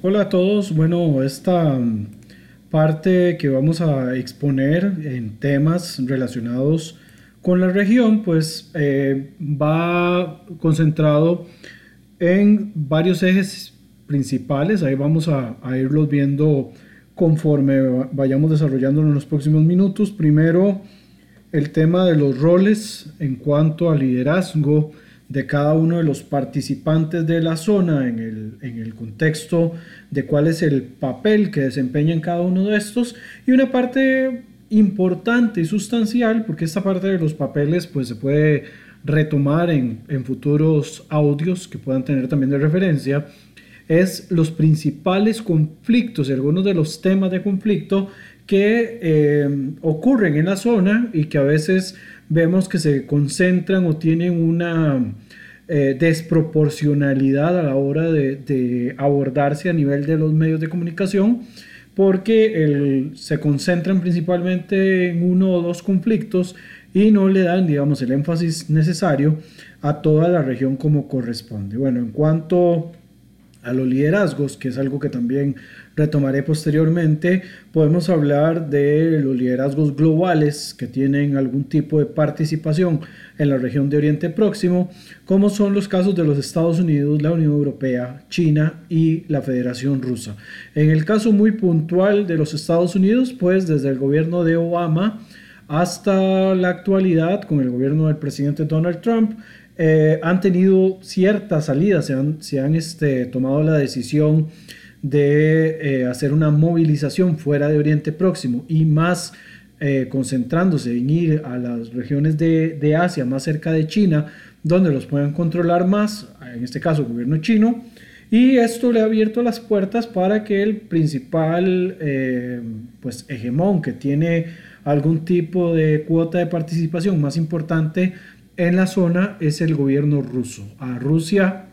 Hola a todos. Bueno, esta mm, parte que vamos a exponer en temas relacionados con la región, pues eh, va concentrado en varios ejes principales. Ahí vamos a, a irlos viendo conforme vayamos desarrollándolo en los próximos minutos. Primero, el tema de los roles en cuanto al liderazgo de cada uno de los participantes de la zona en el, contexto de cuál es el papel que desempeñan cada uno de estos. Y una parte importante y sustancial porque esta parte de los papeles pues se puede retomar en, futuros audios que puedan tener también de referencia es los principales conflictos y algunos de los temas de conflicto que eh, ocurren en la zona y que a veces vemos que se concentran o tienen una eh, desproporcionalidad a la hora de, abordarse a nivel de los medios de comunicación porque se concentran principalmente en uno o dos conflictos y no le dan, digamos, el énfasis necesario a toda la región como corresponde. Bueno, en cuanto a los liderazgos, que es algo que también retomaré posteriormente, podemos hablar de los liderazgos globales que tienen algún tipo de participación en la región de Oriente Próximo, como son los casos de los Estados Unidos, la Unión Europea, China y la Federación Rusa. En el caso muy puntual de los Estados Unidos, pues desde el gobierno de Obama hasta la actualidad, con el gobierno del presidente Donald Trump, eh, han tenido ciertas salidas, se han, se han este, tomado la decisión de eh, hacer una movilización fuera de Oriente Próximo y más eh, concentrándose en ir a las regiones de, Asia más cerca de China, donde los puedan controlar más, en este caso el gobierno chino, y esto le ha abierto las puertas para que el principal pues, hegemón que tiene algún tipo de cuota de participación más importante en la zona es el gobierno ruso. A Rusia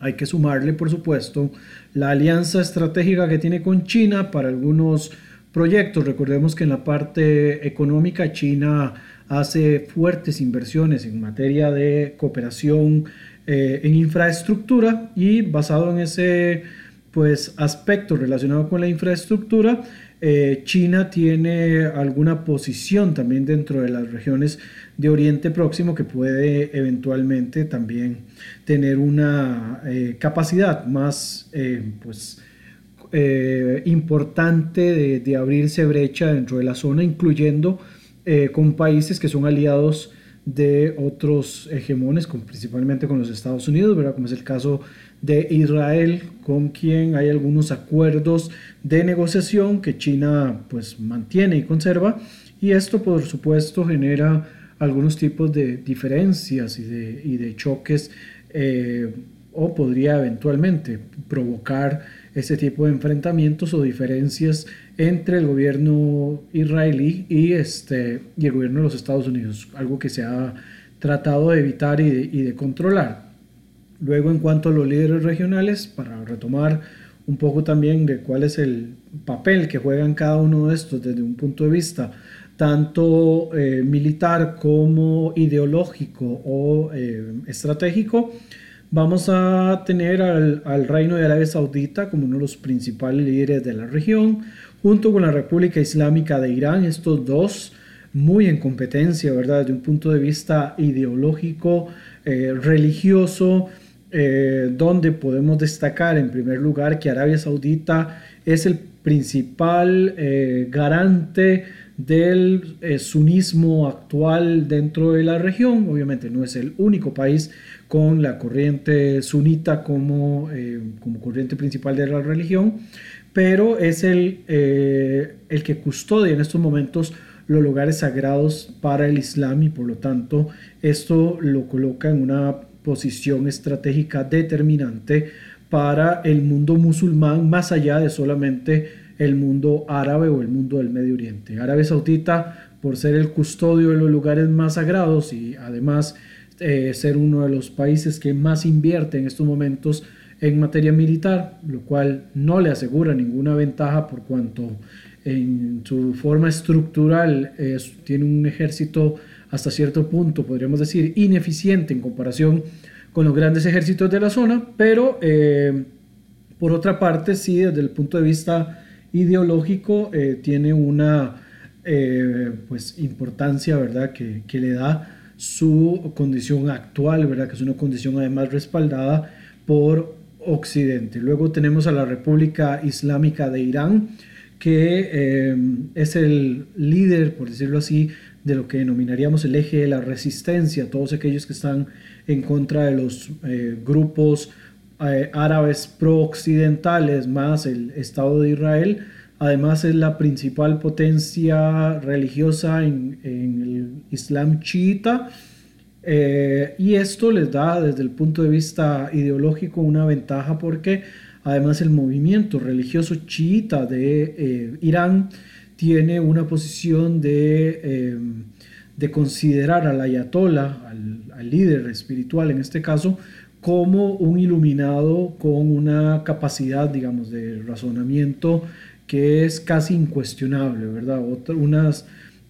hay que sumarle, por supuesto, la alianza estratégica que tiene con China para algunos proyectos. Recordemos que en la parte económica China hace fuertes inversiones en materia de cooperación eh, en infraestructura y basado en ese pues aspecto relacionado con la infraestructura eh, China tiene alguna posición también dentro de las regiones de Oriente Próximo que puede eventualmente también tener una eh, capacidad más eh, pues, importante de, abrirse brecha dentro de la zona, incluyendo con países que son aliados de otros hegemones, principalmente con los Estados Unidos, ¿verdad? como es el caso de Israel, con quien hay algunos acuerdos de negociación que China pues mantiene y conserva, y esto por supuesto genera algunos tipos de diferencias y de, choques eh, o podría eventualmente provocar ese tipo de enfrentamientos o diferencias entre el gobierno israelí y, este, y el gobierno de los Estados Unidos, algo que se ha tratado de evitar y de, controlar. Luego, en cuanto a los líderes regionales, para retomar un poco también de cuál es el papel que juegan cada uno de estos desde un punto de vista tanto eh, militar como ideológico o eh, estratégico, Vamos a tener al, Reino de Arabia Saudita como uno de los principales líderes de la región, junto con la República Islámica de Irán, estos dos muy en competencia, ¿verdad? Desde un punto de vista ideológico, eh, religioso, eh, donde podemos destacar en primer lugar que Arabia Saudita es el principal eh, garante del sunismo actual dentro de la región. Obviamente no es el único país con la corriente sunita como, eh, como corriente principal de la religión, pero es el, eh, el que custodia en estos momentos los lugares sagrados para el Islam y por lo tanto esto lo coloca en una posición estratégica determinante para el mundo musulmán más allá de solamente el mundo árabe o el mundo del Medio Oriente. Arabia Saudita, por ser el custodio de los lugares más sagrados y además eh, ser uno de los países que más invierte en estos momentos en materia militar, lo cual no le asegura ninguna ventaja por cuanto en su forma estructural tiene un ejército hasta cierto punto, podríamos decir, ineficiente en comparación con los grandes ejércitos de la zona, pero eh, Por otra parte, sí, desde el punto de vista ideológico, eh, tiene una eh, pues, importancia, ¿verdad?, que, que, le da su condición actual, ¿verdad?, que es una condición además respaldada por Occidente. Luego tenemos a la República Islámica de Irán, que es el líder, por decirlo así, de lo que denominaríamos el eje de la resistencia, todos aquellos que están en contra de los grupos eh, árabes pro-occidentales más el Estado de Israel. Además es la principal potencia religiosa en, el Islam chiita. Eh, y esto les da desde el punto de vista ideológico una ventaja porque además el movimiento religioso chiita de eh, Irán tiene una posición de, de considerar al ayatollah, al, líder espiritual en este caso, como un iluminado con una capacidad, digamos, de razonamiento que es casi incuestionable, ¿verdad? una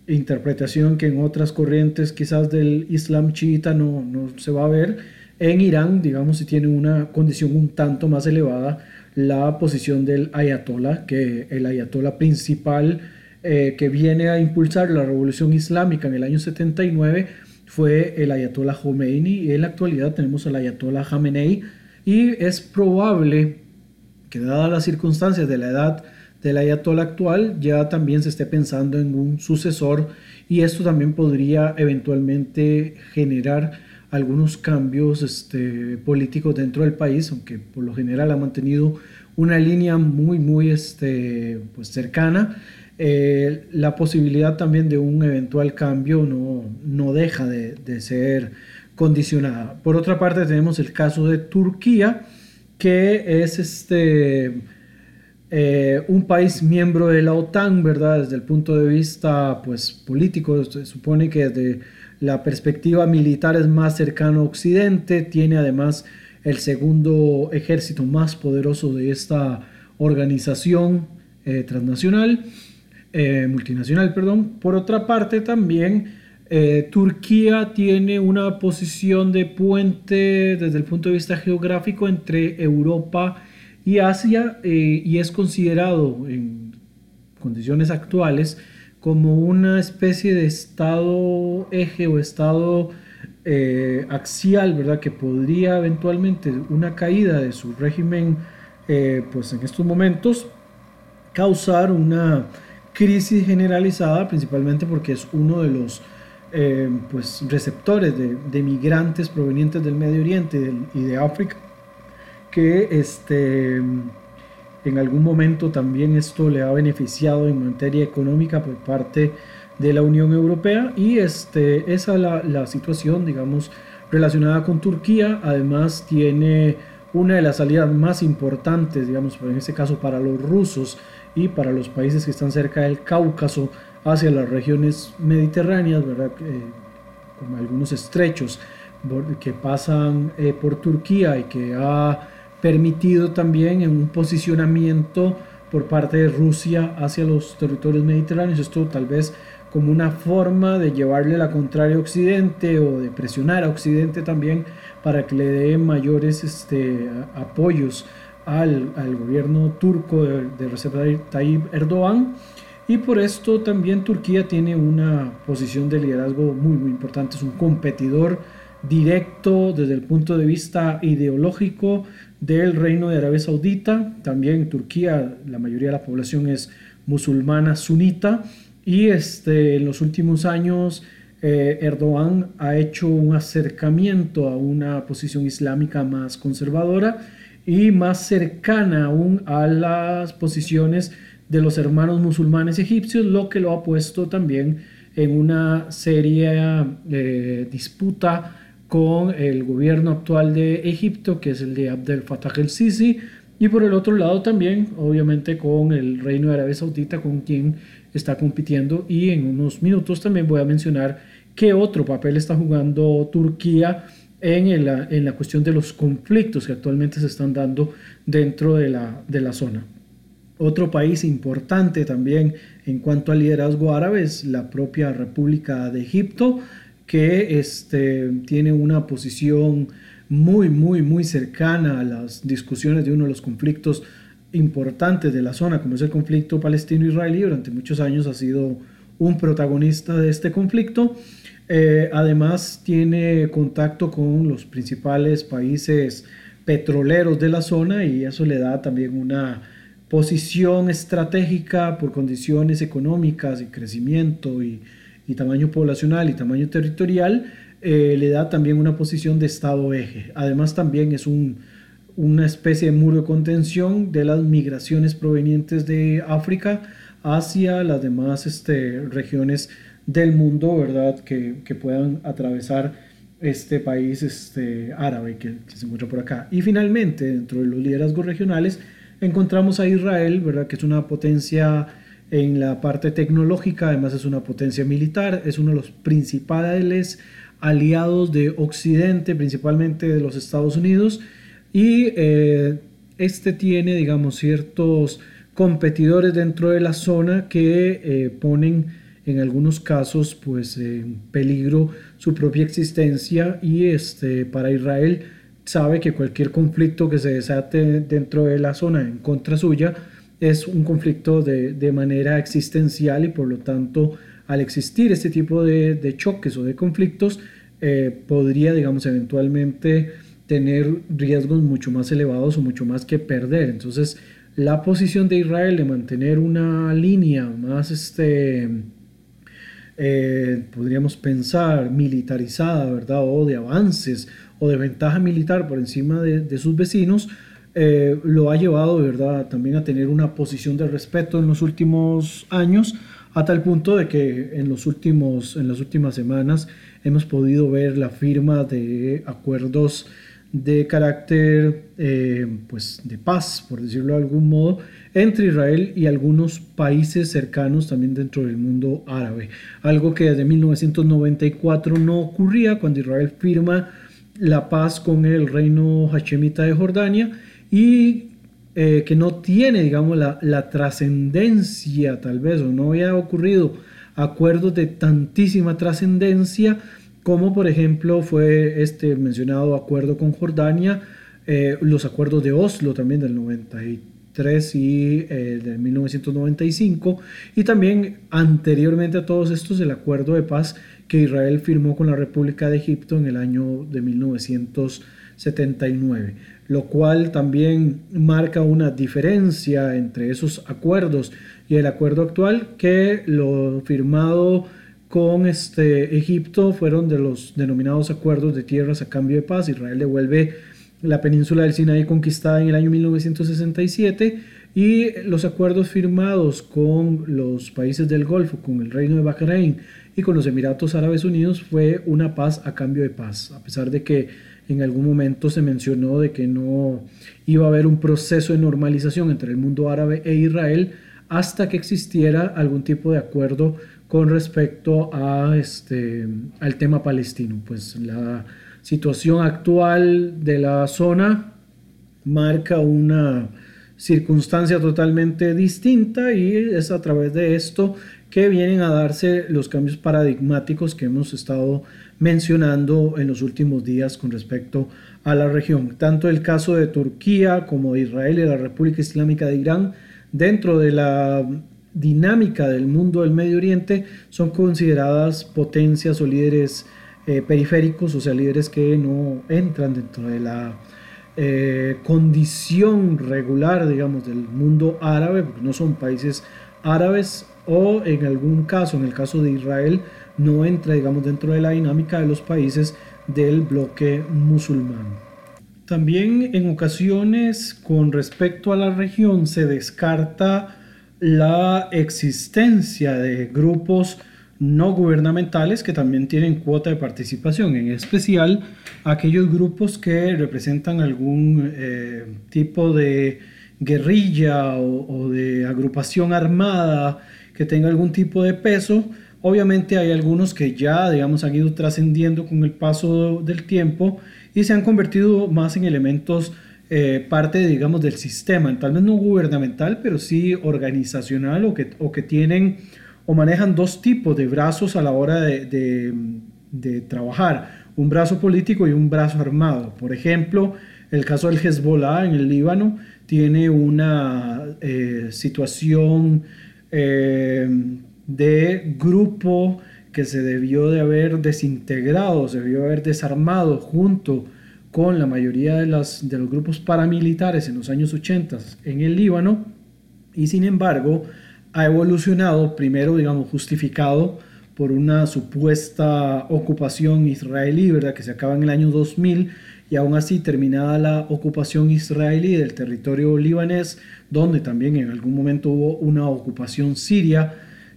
interpretación que en otras corrientes quizás del Islam chiita no, no se va a ver. En Irán, digamos, si tiene una condición un tanto más elevada la posición del ayatollah, que el ayatollah principal eh, que viene a impulsar la revolución islámica en el año 79 fue el ayatollah Khomeini. Y en la actualidad tenemos al ayatollah Khamenei. Y es probable que dadas las circunstancias de la edad del ayatollah actual ya también se esté pensando en un sucesor. Y esto también podría eventualmente generar algunos cambios este, políticos dentro del país, aunque por lo general ha mantenido una línea muy, muy este, pues cercana eh, la posibilidad también de un eventual cambio no, no deja de, ser condicionada. Por otra parte tenemos el caso de Turquía, que es este, eh, un país miembro de la OTAN, ¿verdad? Desde el punto de vista pues, político, se supone que desde la perspectiva militar es más cercano a Occidente, tiene además el segundo ejército más poderoso de esta organización eh, transnacional eh, multinacional, perdón. Por otra parte, también eh, Turquía tiene una posición de puente desde el punto de vista geográfico entre Europa y Asia eh, y es considerado en condiciones actuales como una especie de estado eje o estado axial, ¿verdad? Que podría eventualmente una caída de su régimen, pues en estos momentos, causar una crisis generalizada, principalmente porque es uno de los eh, pues, receptores de, migrantes provenientes del Medio Oriente y de África, que este, en algún momento también esto le ha beneficiado en materia económica por parte de la Unión Europea y este, esa es la, la situación, digamos, relacionada con Turquía. Además tiene una de las salidas más importantes, digamos, en este caso para los rusos, y para los países que están cerca del Cáucaso hacia las regiones mediterráneas, ¿verdad? como algunos estrechos que pasan eh, por Turquía y que ha permitido también un posicionamiento por parte de Rusia hacia los territorios mediterráneos. Esto tal vez como una forma de llevarle la contraria a Occidente o de presionar a Occidente también para que le dé mayores este, apoyos al, al gobierno turco de, de Recep Tayyip Erdogan. Y por esto también Turquía tiene una posición de liderazgo muy muy importante, es un competidor directo desde el punto de vista ideológico del reino de Arabia Saudita. También Turquía, la mayoría de la población es musulmana sunita. Y este, en los últimos años eh, Erdogan ha hecho un acercamiento a una posición islámica más conservadora y más cercana aún a las posiciones de los hermanos musulmanes egipcios, lo que lo ha puesto también en una seria eh, disputa con el gobierno actual de Egipto, que es el de Abdel Fattah el-Sisi, y por el otro lado también, obviamente, con el Reino de Arabia Saudita, con quien está compitiendo, y en unos minutos también voy a mencionar qué otro papel está jugando Turquía en la, en la cuestión de los conflictos que actualmente se están dando dentro de la, de la zona. Otro país importante también en cuanto al liderazgo árabe es la propia República de Egipto, que este, tiene una posición muy, muy, muy cercana a las discusiones de uno de los conflictos importantes de la zona, como es el conflicto palestino-israelí. Durante muchos años ha sido un protagonista de este conflicto. Eh, además, tiene contacto con los principales países petroleros de la zona y eso le da también una posición estratégica por condiciones económicas y crecimiento y, tamaño poblacional y tamaño territorial, eh, le da también una posición de Estado eje. Además también es una especie de muro de contención de las migraciones provenientes de África hacia las demás este, regiones del mundo, ¿verdad? Que, puedan atravesar este país este, árabe que, que se encuentra por acá. Y finalmente, dentro de los liderazgos regionales, encontramos a Israel, ¿verdad? que es una potencia en la parte tecnológica, además es una potencia militar, es uno de los principales aliados de Occidente, principalmente de los Estados Unidos, y eh, este tiene, digamos, ciertos competidores dentro de la zona que eh, ponen en algunos casos pues en peligro su propia existencia y este para Israel sabe que cualquier conflicto que se desate dentro de la zona en contra suya es un conflicto de, manera existencial y por lo tanto al existir este tipo de, choques o de conflictos eh, podría digamos eventualmente tener riesgos mucho más elevados o mucho más que perder. Entonces la posición de Israel de mantener una línea más este eh, podríamos pensar militarizada verdad o de avances o de ventaja militar por encima de, sus vecinos, eh, lo ha llevado, ¿verdad?, también a tener una posición de respeto en los últimos años, a tal punto de que en, los últimos, en las últimas semanas hemos podido ver la firma de acuerdos de carácter eh, pues de paz, por decirlo de algún modo, entre Israel y algunos países cercanos también dentro del mundo árabe. Algo que desde 1994 no ocurría cuando Israel firma la paz con el reino hachemita de Jordania y eh, que no tiene, digamos, la, trascendencia tal vez, o no había ocurrido acuerdos de tantísima trascendencia como por ejemplo fue este mencionado acuerdo con Jordania, eh, los acuerdos de Oslo también del 93 y eh, del 1995 y también anteriormente a todos estos el acuerdo de paz que Israel firmó con la República de Egipto en el año de 1979, lo cual también marca una diferencia entre esos acuerdos y el acuerdo actual que lo firmado con este Egipto fueron de los denominados acuerdos de tierras a cambio de paz. Israel devuelve la península del Sinaí conquistada en el año 1967 y los acuerdos firmados con los países del Golfo, con el Reino de Bahrein y con los Emiratos Árabes Unidos fue una paz a cambio de paz, a pesar de que en algún momento se mencionó de que no iba a haber un proceso de normalización entre el mundo árabe e Israel hasta que existiera algún tipo de acuerdo con respecto a este, al tema palestino. Pues la situación actual de la zona marca una circunstancia totalmente distinta y es a través de esto que vienen a darse los cambios paradigmáticos que hemos estado mencionando en los últimos días con respecto a la región. Tanto el caso de Turquía como de Israel y la República Islámica de Irán dentro de la dinámica del mundo del Medio Oriente son consideradas potencias o líderes eh, periféricos, o sea, líderes que no entran dentro de la eh, condición regular, digamos, del mundo árabe, porque no son países árabes o en algún caso, en el caso de Israel, no entra, digamos, dentro de la dinámica de los países del bloque musulmán. También en ocasiones con respecto a la región se descarta la existencia de grupos no gubernamentales que también tienen cuota de participación, en especial aquellos grupos que representan algún eh, tipo de guerrilla o, de agrupación armada que tenga algún tipo de peso. Obviamente hay algunos que ya, digamos, han ido trascendiendo con el paso del tiempo y se han convertido más en elementos eh, parte, digamos, del sistema, tal vez no gubernamental, pero sí organizacional o que, o que tienen o manejan dos tipos de brazos a la hora de, trabajar. un brazo político y un brazo armado. Por ejemplo, el caso del Hezbollah en el Líbano tiene una eh, situación eh, de grupo que se debió de haber desintegrado, se debió haber desarmado junto con la mayoría de, de los grupos paramilitares en los años 80 en el Líbano y sin embargo ha evolucionado, primero digamos justificado por una supuesta ocupación israelí, ¿verdad? que se acaba en el año 2000 y aún así terminada la ocupación israelí del territorio libanés, donde también en algún momento hubo una ocupación siria,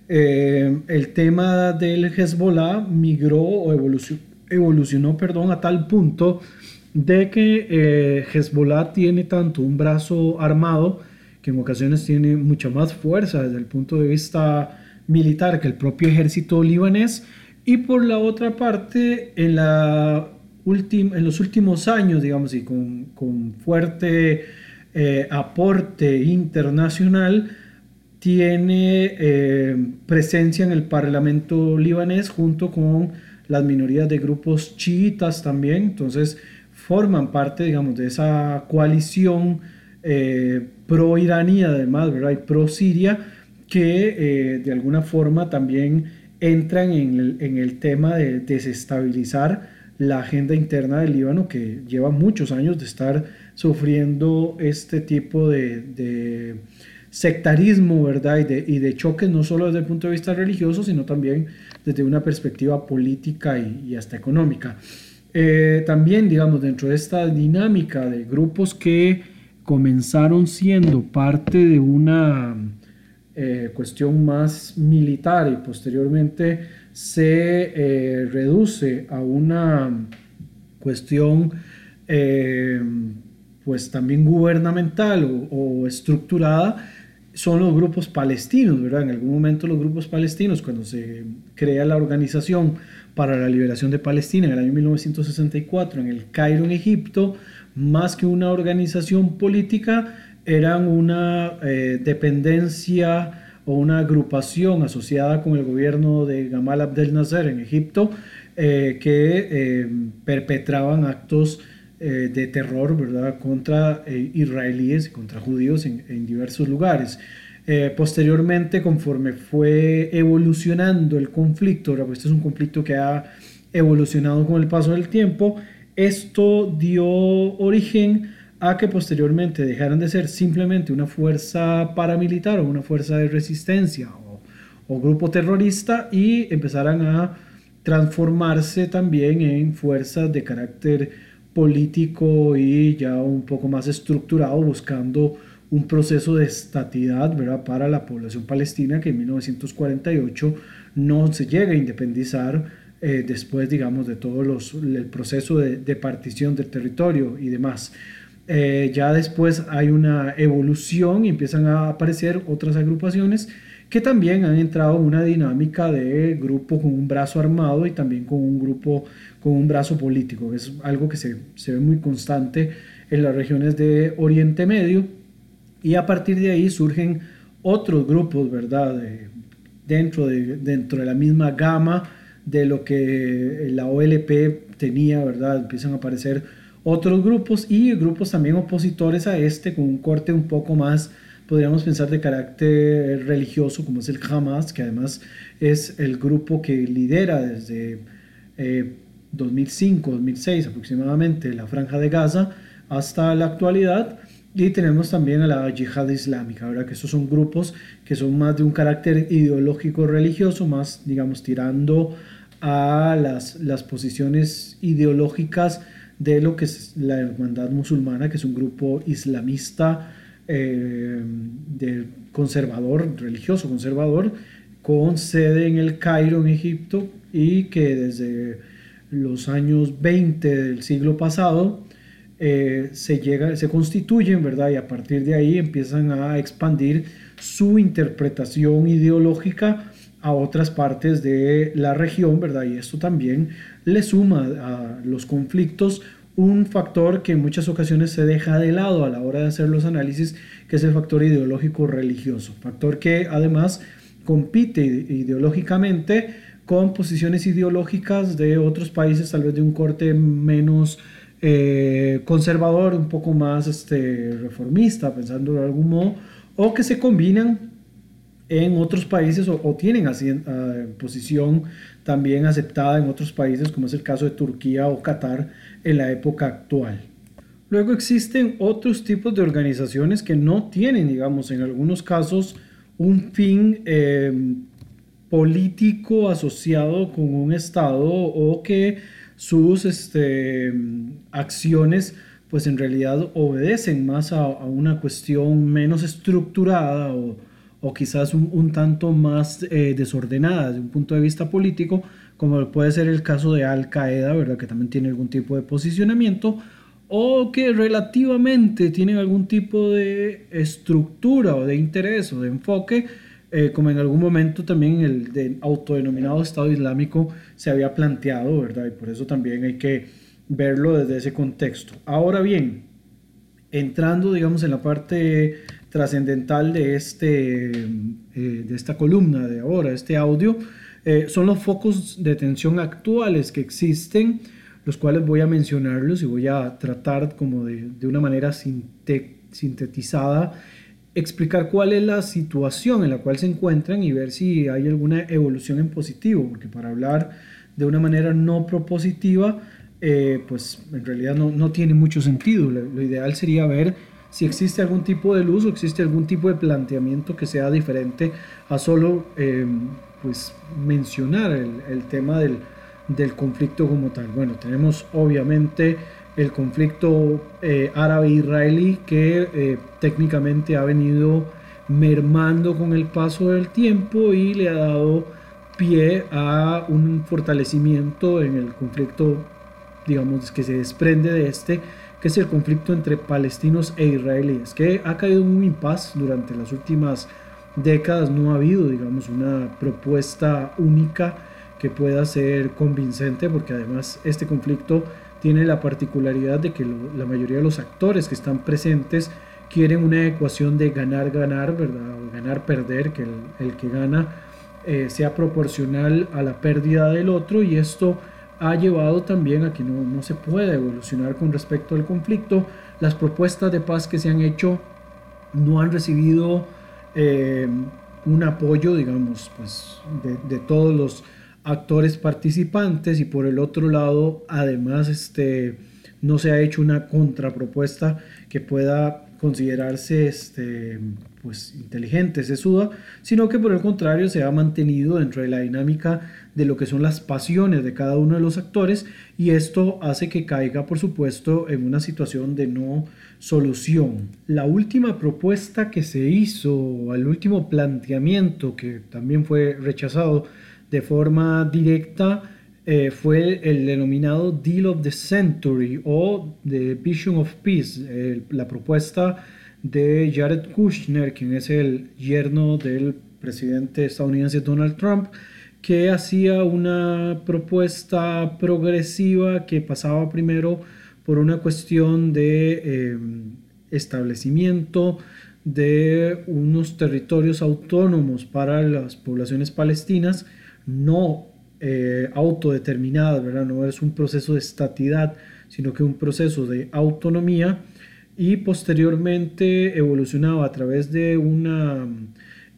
eh, el tema del Hezbollah migró o evolucionó, perdón, a tal punto de que eh, Hezbollah tiene tanto un brazo armado que en ocasiones tiene mucha más fuerza desde el punto de vista militar que el propio ejército libanés. Y por la otra parte en, la en los últimos años digamos y con, con fuerte eh, aporte internacional tiene eh, presencia en el parlamento libanés junto con las minorías de grupos chiitas también. Entonces forman parte digamos de esa coalición eh, pro-iraní además ¿verdad? y pro-siria que eh, de alguna forma también entran en el, tema de desestabilizar la agenda interna del Líbano, que lleva muchos años de estar sufriendo este tipo de, sectarismo, ¿verdad? Y de, y de, choques, no solo desde el punto de vista religioso, sino también desde una perspectiva política y, hasta económica. Eh, también, digamos, dentro de esta dinámica de grupos que comenzaron siendo parte de una eh, cuestión más militar y posteriormente se eh, reduce a una cuestión eh, pues también gubernamental o, estructurada son los grupos palestinos, ¿verdad? En algún momento los grupos palestinos, cuando se crea la Organización para la Liberación de Palestina en el año 1964 en el Cairo, en Egipto, más que una organización política, eran una eh, dependencia o una agrupación asociada con el gobierno de Gamal Abdel Nasser en Egipto eh, que eh, perpetraban actos de terror ¿verdad? contra israelíes y contra judíos en, diversos lugares. posteriormente, conforme fue evolucionando el conflicto, pues este es un conflicto que ha evolucionado con el paso del tiempo, esto dio origen a que posteriormente dejaran de ser simplemente una fuerza paramilitar o una fuerza de resistencia o, grupo terrorista y empezaran a transformarse también en fuerzas de carácter político y ya un poco más estructurado buscando un proceso de estatidad para la población palestina que en 1948 no se llega a independizar eh, después digamos de todo los, el proceso de, de partición del territorio y demás. Eh, ya después hay una evolución y empiezan a aparecer otras agrupaciones que también han entrado en una dinámica de grupo con un brazo armado y también con un grupo con un brazo político. Es algo que se, se ve muy constante en las regiones de Oriente Medio y a partir de ahí surgen otros grupos, ¿verdad? dentro, de, dentro de la misma gama de lo que la OLP tenía, ¿verdad? Empiezan a aparecer otros grupos y grupos también opositores a este con un corte un poco más, podríamos pensar, de carácter religioso, como es el Hamas, que además es el grupo que lidera desde 2005, eh, 2006 aproximadamente la franja de Gaza hasta la actualidad. Y tenemos también a la yihad islámica, ¿verdad? que esos son grupos que son más de un carácter ideológico religioso, más, digamos, tirando a las, las posiciones ideológicas de lo que es la Hermandad Musulmana, que es un grupo islamista eh, conservador, religioso conservador, con sede en el Cairo, en Egipto, y que desde los años 20 del siglo pasado eh, se, llega, se constituyen, ¿verdad? Y a partir de ahí empiezan a expandir su interpretación ideológica a otras partes de la región, ¿verdad? Y esto también le suma a los conflictos un factor que en muchas ocasiones se deja de lado a la hora de hacer los análisis, que es el factor ideológico religioso, factor que además compite ideológicamente con posiciones ideológicas de otros países, tal vez de un corte menos eh, conservador, un poco más este, reformista, pensando de algún modo, o que se combinan en otros países o, tienen así, uh, posición también aceptada en otros países, como es el caso de Turquía o Qatar en la época actual. Luego existen otros tipos de organizaciones que no tienen, digamos, en algunos casos, un fin eh, político asociado con un Estado o que sus este, acciones pues en realidad obedecen más a, una cuestión menos estructurada o quizás un, tanto más eh, desordenada desde un punto de vista político, como puede ser el caso de Al Qaeda, ¿verdad? que también tiene algún tipo de posicionamiento, o que relativamente tienen algún tipo de estructura o de interés o de enfoque, eh, como en algún momento también el de autodenominado Estado Islámico se había planteado, ¿verdad? Y por eso también hay que verlo desde ese contexto. Ahora bien, entrando, digamos, en la parte trascendental de, este, eh, de esta columna de ahora, este audio, eh, son los focos de tensión actuales que existen, los cuales voy a mencionarlos y voy a tratar como de, de una manera sintetizada explicar cuál es la situación en la cual se encuentran y ver si hay alguna evolución en positivo, porque para hablar de una manera no propositiva, eh, pues en realidad no, no, tiene mucho sentido. Lo, ideal sería ver si existe algún tipo de luz o existe algún tipo de planteamiento que sea diferente a solo eh, pues mencionar el, el tema del, del conflicto como tal. Bueno, tenemos obviamente el conflicto eh, árabe-israelí que eh, técnicamente ha venido mermando con el paso del tiempo y le ha dado pie a un fortalecimiento en el conflicto, digamos, que se desprende de este, que es el conflicto entre palestinos e israelíes, que ha caído en un impasse durante las últimas décadas, no ha habido, digamos, una propuesta única que pueda ser convincente, porque además este conflicto tiene la particularidad de que la mayoría de los actores que están presentes quieren una ecuación de ganar-ganar, ¿verdad? ganar-perder, que el, que gana eh, sea proporcional a la pérdida del otro y esto ha llevado también a que no, no se pueda evolucionar con respecto al conflicto. Las propuestas de paz que se han hecho no han recibido eh, un apoyo, digamos, pues, de, de todos los actores participantes y por el otro lado además este no se ha hecho una contrapropuesta que pueda considerarse este pues inteligente, sesuda, sino que por el contrario se ha mantenido dentro de la dinámica de lo que son las pasiones de cada uno de los actores y esto hace que caiga por supuesto en una situación de no solución. La última propuesta que se hizo, el último planteamiento que también fue rechazado de forma directa eh, fue el denominado Deal of the Century o The Vision of Peace, la propuesta de Jared Kushner, quien es el yerno del presidente estadounidense Donald Trump, que hacía una propuesta progresiva que pasaba primero por una cuestión de em, establecimiento de unos territorios autónomos para las poblaciones palestinas, no eh, autodeterminada, ¿verdad? No es un proceso de estatidad, sino que un proceso de autonomía y posteriormente evolucionaba a través de una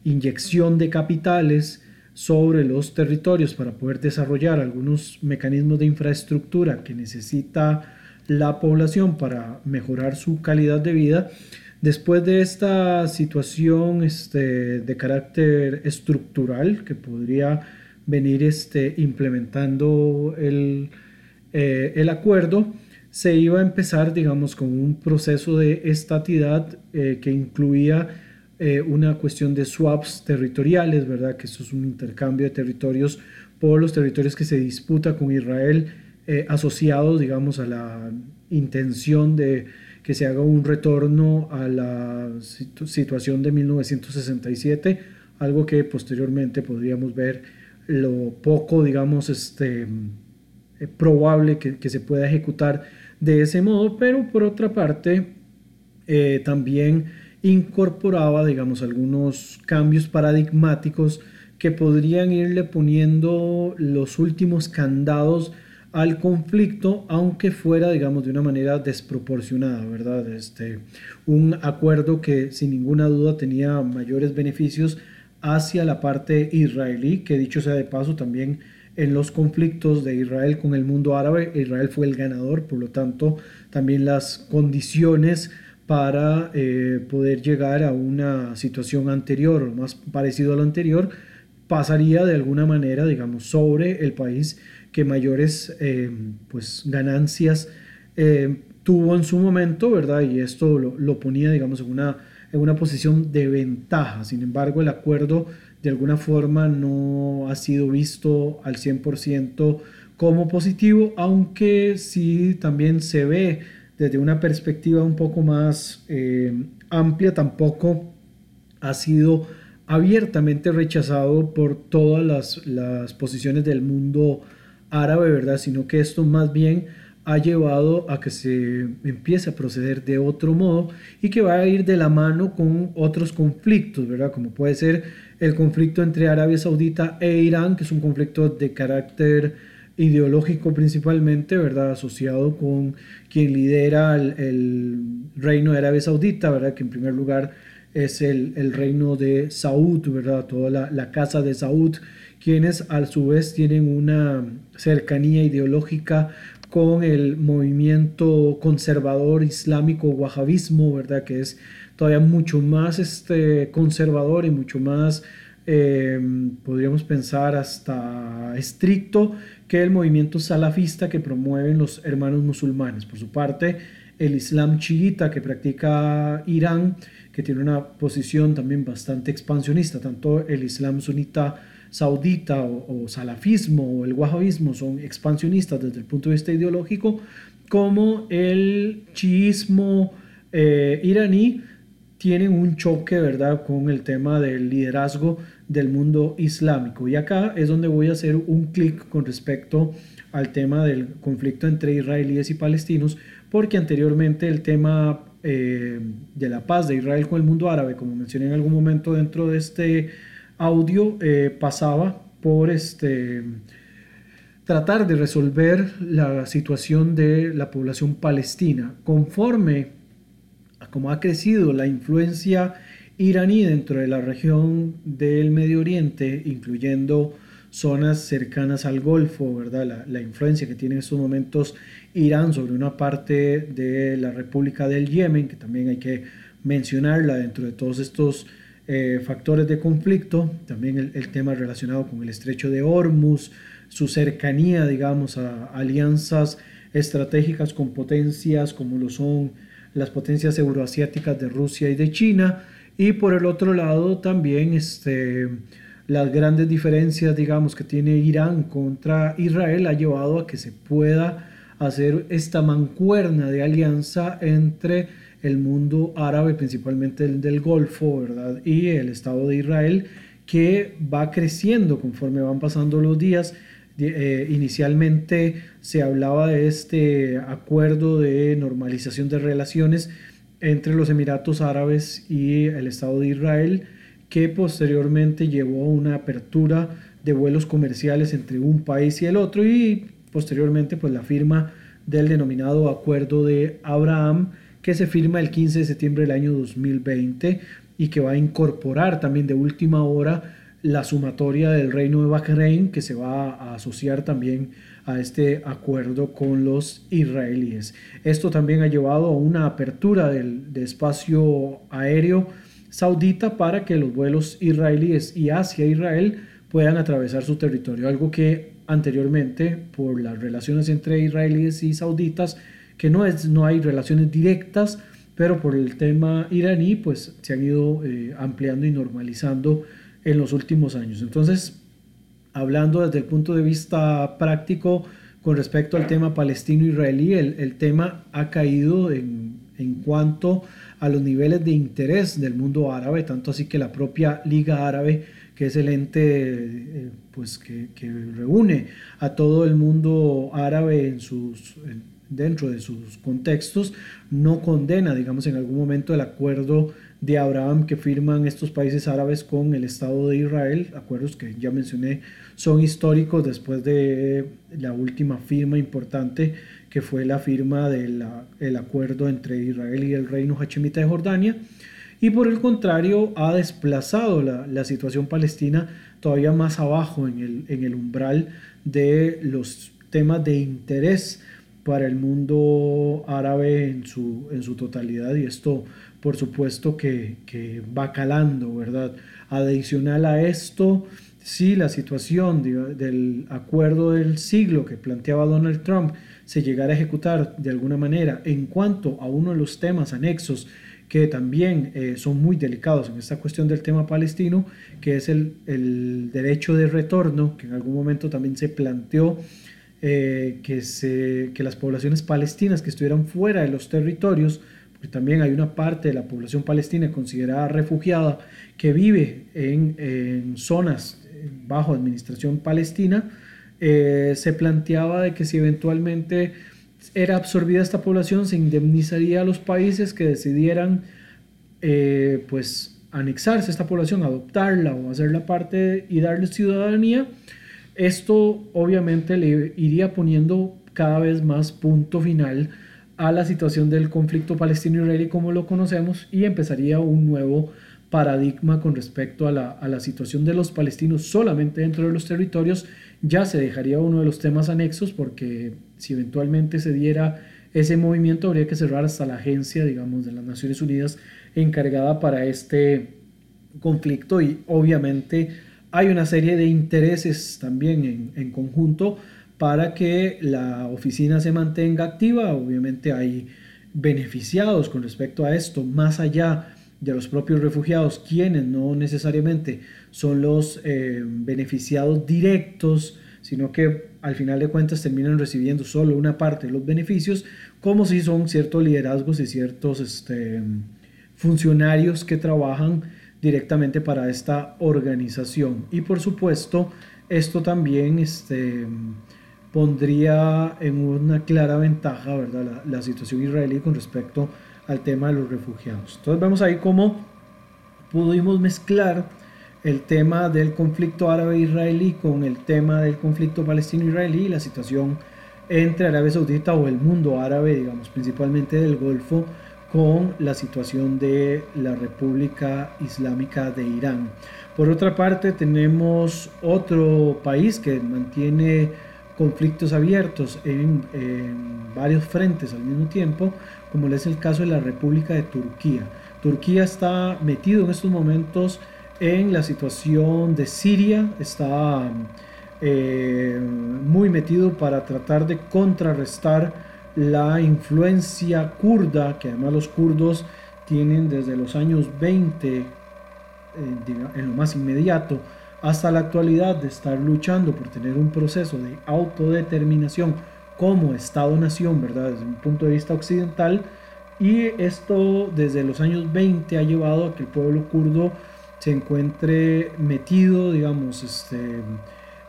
inyección de capitales sobre los territorios para poder desarrollar algunos mecanismos de infraestructura que necesita la población para mejorar su calidad de vida. Después de esta situación este, de carácter estructural que podría venir este, implementando el, eh, el acuerdo, se iba a empezar, digamos, con un proceso de estatidad eh, que incluía eh, una cuestión de swaps territoriales, ¿verdad? Que eso es un intercambio de territorios por los territorios que se disputa con Israel, asociados, digamos, a la intención de que se haga un retorno a la situación de 1967, algo que posteriormente podríamos ver lo poco, digamos, este, eh, probable que, se pueda ejecutar de ese modo, pero por otra parte eh, también incorporaba, digamos, algunos cambios paradigmáticos que podrían irle poniendo los últimos candados al conflicto, aunque fuera, digamos, de una manera desproporcionada, ¿verdad? Este, un acuerdo que sin ninguna duda tenía mayores beneficios hacia la parte israelí, que dicho sea de paso también en los conflictos de Israel con el mundo árabe, Israel fue el ganador, por lo tanto también las condiciones para eh, poder llegar a una situación anterior o más parecido a lo anterior pasaría de alguna manera, digamos, sobre el país que mayores eh, pues, ganancias eh, tuvo en su momento, ¿verdad? Y esto lo, ponía, digamos, en una, en una posición de ventaja. Sin embargo, el acuerdo de alguna forma no ha sido visto al 100% como positivo, aunque sí también se ve desde una perspectiva un poco más eh, amplia, tampoco ha sido abiertamente rechazado por todas las, las posiciones del mundo árabe, ¿verdad? Sino que esto más bien ha llevado a que se empiece a proceder de otro modo y que va a ir de la mano con otros conflictos, ¿verdad? Como puede ser el conflicto entre Arabia Saudita e Irán, que es un conflicto de carácter ideológico principalmente, ¿verdad? Asociado con quien lidera el, reino de Arabia Saudita, ¿verdad? Que en primer lugar es el, reino de Saud, ¿verdad? Toda la, la casa de Saud quienes a su vez tienen una cercanía ideológica con el movimiento conservador islámico wahabismo, ¿verdad? Que es todavía mucho más este, conservador y mucho más, eh, podríamos pensar, hasta estricto el movimiento salafista que promueven los hermanos musulmanes. Por su parte, el Islam chiita que practica Irán, que tiene una posición también bastante expansionista, tanto el Islam sunita saudita o, salafismo o el wahabismo son expansionistas desde el punto de vista ideológico, como el chiismo eh, iraní tienen un choque, ¿verdad?, con el tema del liderazgo del mundo islámico. Y acá es donde voy a hacer un clic con respecto al tema del conflicto entre israelíes y palestinos, porque anteriormente el tema eh, de la paz de Israel con el mundo árabe, como mencioné en algún momento dentro de este audio eh, pasaba por este, tratar de resolver la situación de la población palestina. Conforme a cómo ha crecido la influencia iraní dentro de la región del Medio Oriente, incluyendo zonas cercanas al Golfo, ¿verdad? La, la, influencia que tiene en estos momentos Irán sobre una parte de la República del Yemen, que también hay que mencionarla dentro de todos estos eh, factores de conflicto, también el, tema relacionado con el estrecho de Hormuz, su cercanía, digamos, a alianzas estratégicas con potencias como lo son las potencias euroasiáticas de Rusia y de China, y por el otro lado también este, las grandes diferencias, digamos, que tiene Irán contra Israel ha llevado a que se pueda hacer esta mancuerna de alianza entre el mundo árabe, principalmente el del Golfo, ¿verdad? Y el Estado de Israel, que va creciendo conforme van pasando los días. Eh, inicialmente se hablaba de este acuerdo de normalización de relaciones entre los Emiratos Árabes y el Estado de Israel, que posteriormente llevó a una apertura de vuelos comerciales entre un país y el otro y posteriormente pues la firma del denominado Acuerdo de Abraham, que se firma el 15 de septiembre del año 2020 y que va a incorporar también de última hora la sumatoria del Reino de Bahrein, que se va a asociar también a este acuerdo con los israelíes. Esto también ha llevado a una apertura del, de espacio aéreo saudita para que los vuelos israelíes y hacia Israel puedan atravesar su territorio, algo que anteriormente, por las relaciones entre israelíes y sauditas, que no, es, no hay relaciones directas, pero por el tema iraní, pues se han ido eh, ampliando y normalizando en los últimos años. Entonces, hablando desde el punto de vista práctico con respecto al tema palestino-israelí, el, el, tema ha caído en, en, cuanto a los niveles de interés del mundo árabe, tanto así que la propia Liga Árabe, que es el ente eh, pues, que, que, reúne a todo el mundo árabe en sus dentro de sus contextos, no condena, digamos, en algún momento el acuerdo de Abraham que firman estos países árabes con el Estado de Israel, acuerdos que ya mencioné son históricos después de la última firma importante que fue la firma del acuerdo entre Israel y el reino hachemita de Jordania. Y por el contrario, ha desplazado la, la situación palestina todavía más abajo en el, en el umbral de los temas de interés para el mundo árabe en su, en su totalidad y esto por supuesto que, va calando, ¿verdad? Adicional a esto, si la situación del acuerdo del siglo que planteaba Donald Trump se llegara a ejecutar de alguna manera en cuanto a uno de los temas anexos que también eh, son muy delicados en esta cuestión del tema palestino, que es el, derecho de retorno, que en algún momento también se planteó eh, que las poblaciones palestinas que estuvieran fuera de los territorios, también hay una parte de la población palestina considerada refugiada que vive en, en zonas bajo administración palestina, eh, se planteaba de que si eventualmente era absorbida esta población, se indemnizaría a los países que decidieran eh, pues anexarse a esta población, adoptarla o hacerla parte y darle ciudadanía. Esto obviamente le iría poniendo cada vez más punto final a la situación del conflicto palestino-israelí como lo conocemos y empezaría un nuevo paradigma con respecto a la, situación de los palestinos solamente dentro de los territorios, ya se dejaría uno de los temas anexos porque si eventualmente se diera ese movimiento habría que cerrar hasta la agencia, digamos, de las Naciones Unidas encargada para este conflicto. Y obviamente hay una serie de intereses también en, conjunto para que la oficina se mantenga activa. Obviamente hay beneficiados con respecto a esto, más allá de los propios refugiados, quienes no necesariamente son los eh, beneficiados directos, sino que al final de cuentas terminan recibiendo solo una parte de los beneficios, como si son ciertos liderazgos y ciertos este, funcionarios que trabajan directamente para esta organización. Y por supuesto, esto también este, pondría en una clara ventaja ¿verdad? La, situación israelí con respecto al tema de los refugiados. Entonces vemos ahí cómo pudimos mezclar el tema del conflicto árabe-israelí con el tema del conflicto palestino-israelí y la situación entre Arabia Saudita o el mundo árabe, digamos, principalmente del Golfo, con la situación de la República Islámica de Irán. Por otra parte, tenemos otro país que mantiene conflictos abiertos en, varios frentes al mismo tiempo, como es el caso de la República de Turquía. Turquía está metido en estos momentos en la situación de Siria, está eh, muy metido para tratar de contrarrestar la influencia kurda, que además los kurdos tienen desde los años 20, eh, en lo más inmediato, hasta la actualidad de estar luchando por tener un proceso de autodeterminación como Estado-nación, ¿verdad? Desde un punto de vista occidental. Y esto desde los años 20 ha llevado a que el pueblo kurdo se encuentre metido, digamos, este,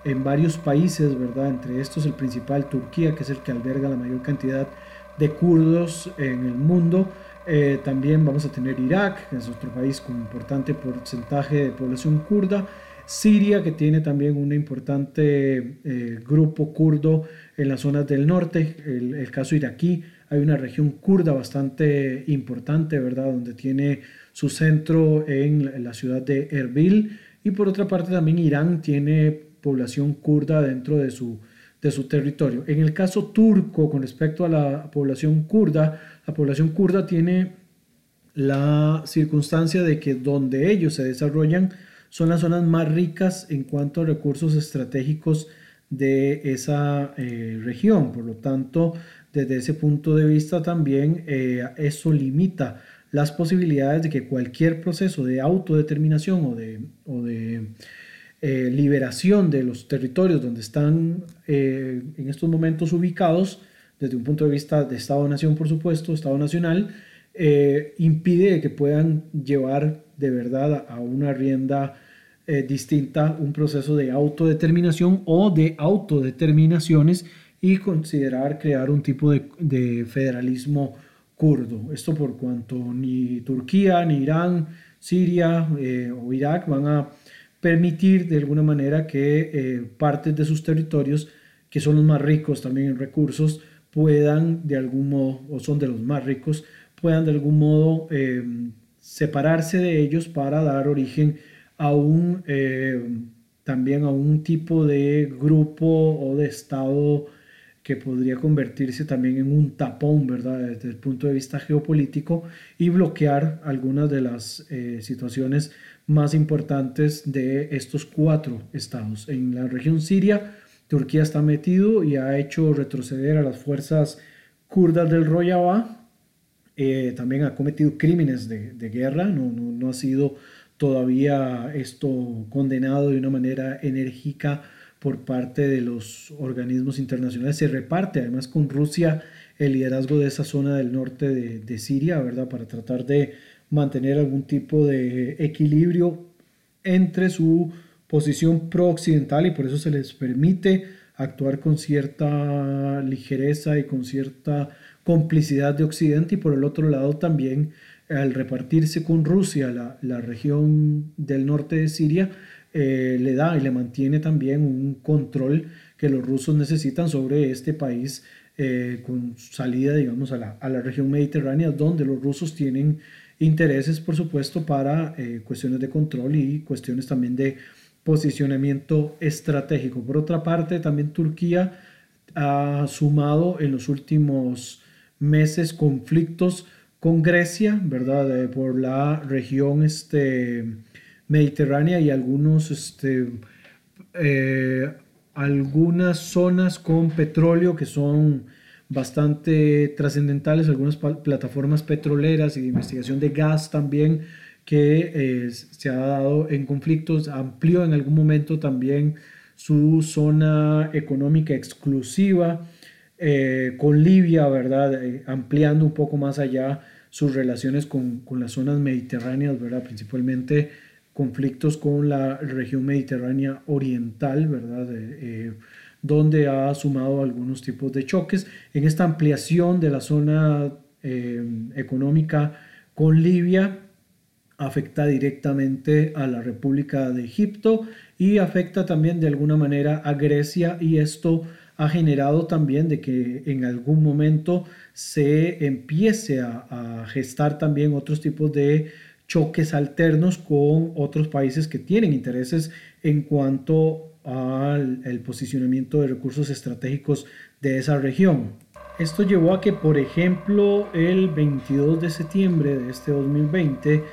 en varios países, ¿verdad? Entre estos el principal, Turquía, que es el que alberga la mayor cantidad de kurdos en el mundo. Eh, también vamos a tener Irak, que es otro país con importante porcentaje de población kurda. Siria, que tiene también un importante eh, grupo kurdo en las zonas del norte. El, el, caso iraquí, hay una región kurda bastante importante, ¿verdad? Donde tiene su centro en la ciudad de Erbil. Y por otra parte también Irán tiene población kurda dentro de su, de su territorio. En el caso turco, con respecto a la población kurda, la población kurda tiene la circunstancia de que donde ellos se desarrollan son las zonas más ricas en cuanto a recursos estratégicos de esa eh, región. Por lo tanto, desde ese punto de vista también eh, eso limita las posibilidades de que cualquier proceso de autodeterminación o de, o de eh, liberación de los territorios donde están en estos momentos ubicados, desde un punto de vista de Estado-Nación, por supuesto, Estado Nacional, eh, impide que puedan llevar de verdad a una rienda distinta un proceso de autodeterminación o de autodeterminaciones y considerar crear un tipo de, de federalismo kurdo. Esto por cuanto ni Turquía, ni Irán, Siria eh, o Irak van a permitir de alguna manera que eh, partes de sus territorios, que son los más ricos también en recursos, puedan de algún modo, o son de los más ricos, puedan de algún modo em, separarse de ellos para dar origen a un, em, también a un tipo de grupo o de estado que podría convertirse también en un tapón, ¿verdad? Desde el punto de vista geopolítico y bloquear algunas de las eh, situaciones más importantes de estos cuatro estados. En la región siria, Turquía está metido y ha hecho retroceder a las fuerzas kurdas del Rojava. Eh, también ha cometido crímenes de, guerra, no, no ha sido todavía esto condenado de una manera enérgica por parte de los organismos internacionales. Se reparte además con Rusia el liderazgo de esa zona del norte de, Siria, ¿verdad? Para tratar de mantener algún tipo de equilibrio entre su posición pro-occidental y por eso se les permite actuar con cierta ligereza y con cierta complicidad de Occidente y por el otro lado también al repartirse con Rusia la, la región del norte de Siria, eh, le da y le mantiene también un control que los rusos necesitan sobre este país eh, con salida, digamos, a la, a la, región mediterránea, donde los rusos tienen intereses, por supuesto, para eh, cuestiones de control y cuestiones también de posicionamiento estratégico. Por otra parte, también Turquía ha sumado en los últimos meses conflictos con Grecia, ¿verdad? por la región este, mediterránea y algunos, este, eh, algunas zonas con petróleo que son bastante trascendentales, algunas plataformas petroleras y de investigación de gas también que eh, se ha dado en conflictos, amplió en algún momento también su zona económica exclusiva eh, con Libia, ¿verdad? ampliando un poco más allá sus relaciones con, las zonas mediterráneas, ¿verdad? Principalmente conflictos con la región mediterránea oriental, ¿verdad? Eh, donde ha sumado algunos tipos de choques. En esta ampliación de la zona eh, económica con Libia, afecta directamente a la República de Egipto y afecta también de alguna manera a Grecia y esto ha generado también de que en algún momento se empiece a, gestar también otros tipos de choques alternos con otros países que tienen intereses en cuanto al posicionamiento de recursos estratégicos de esa región. Esto llevó a que, por ejemplo, el 22 de septiembre de este 2020,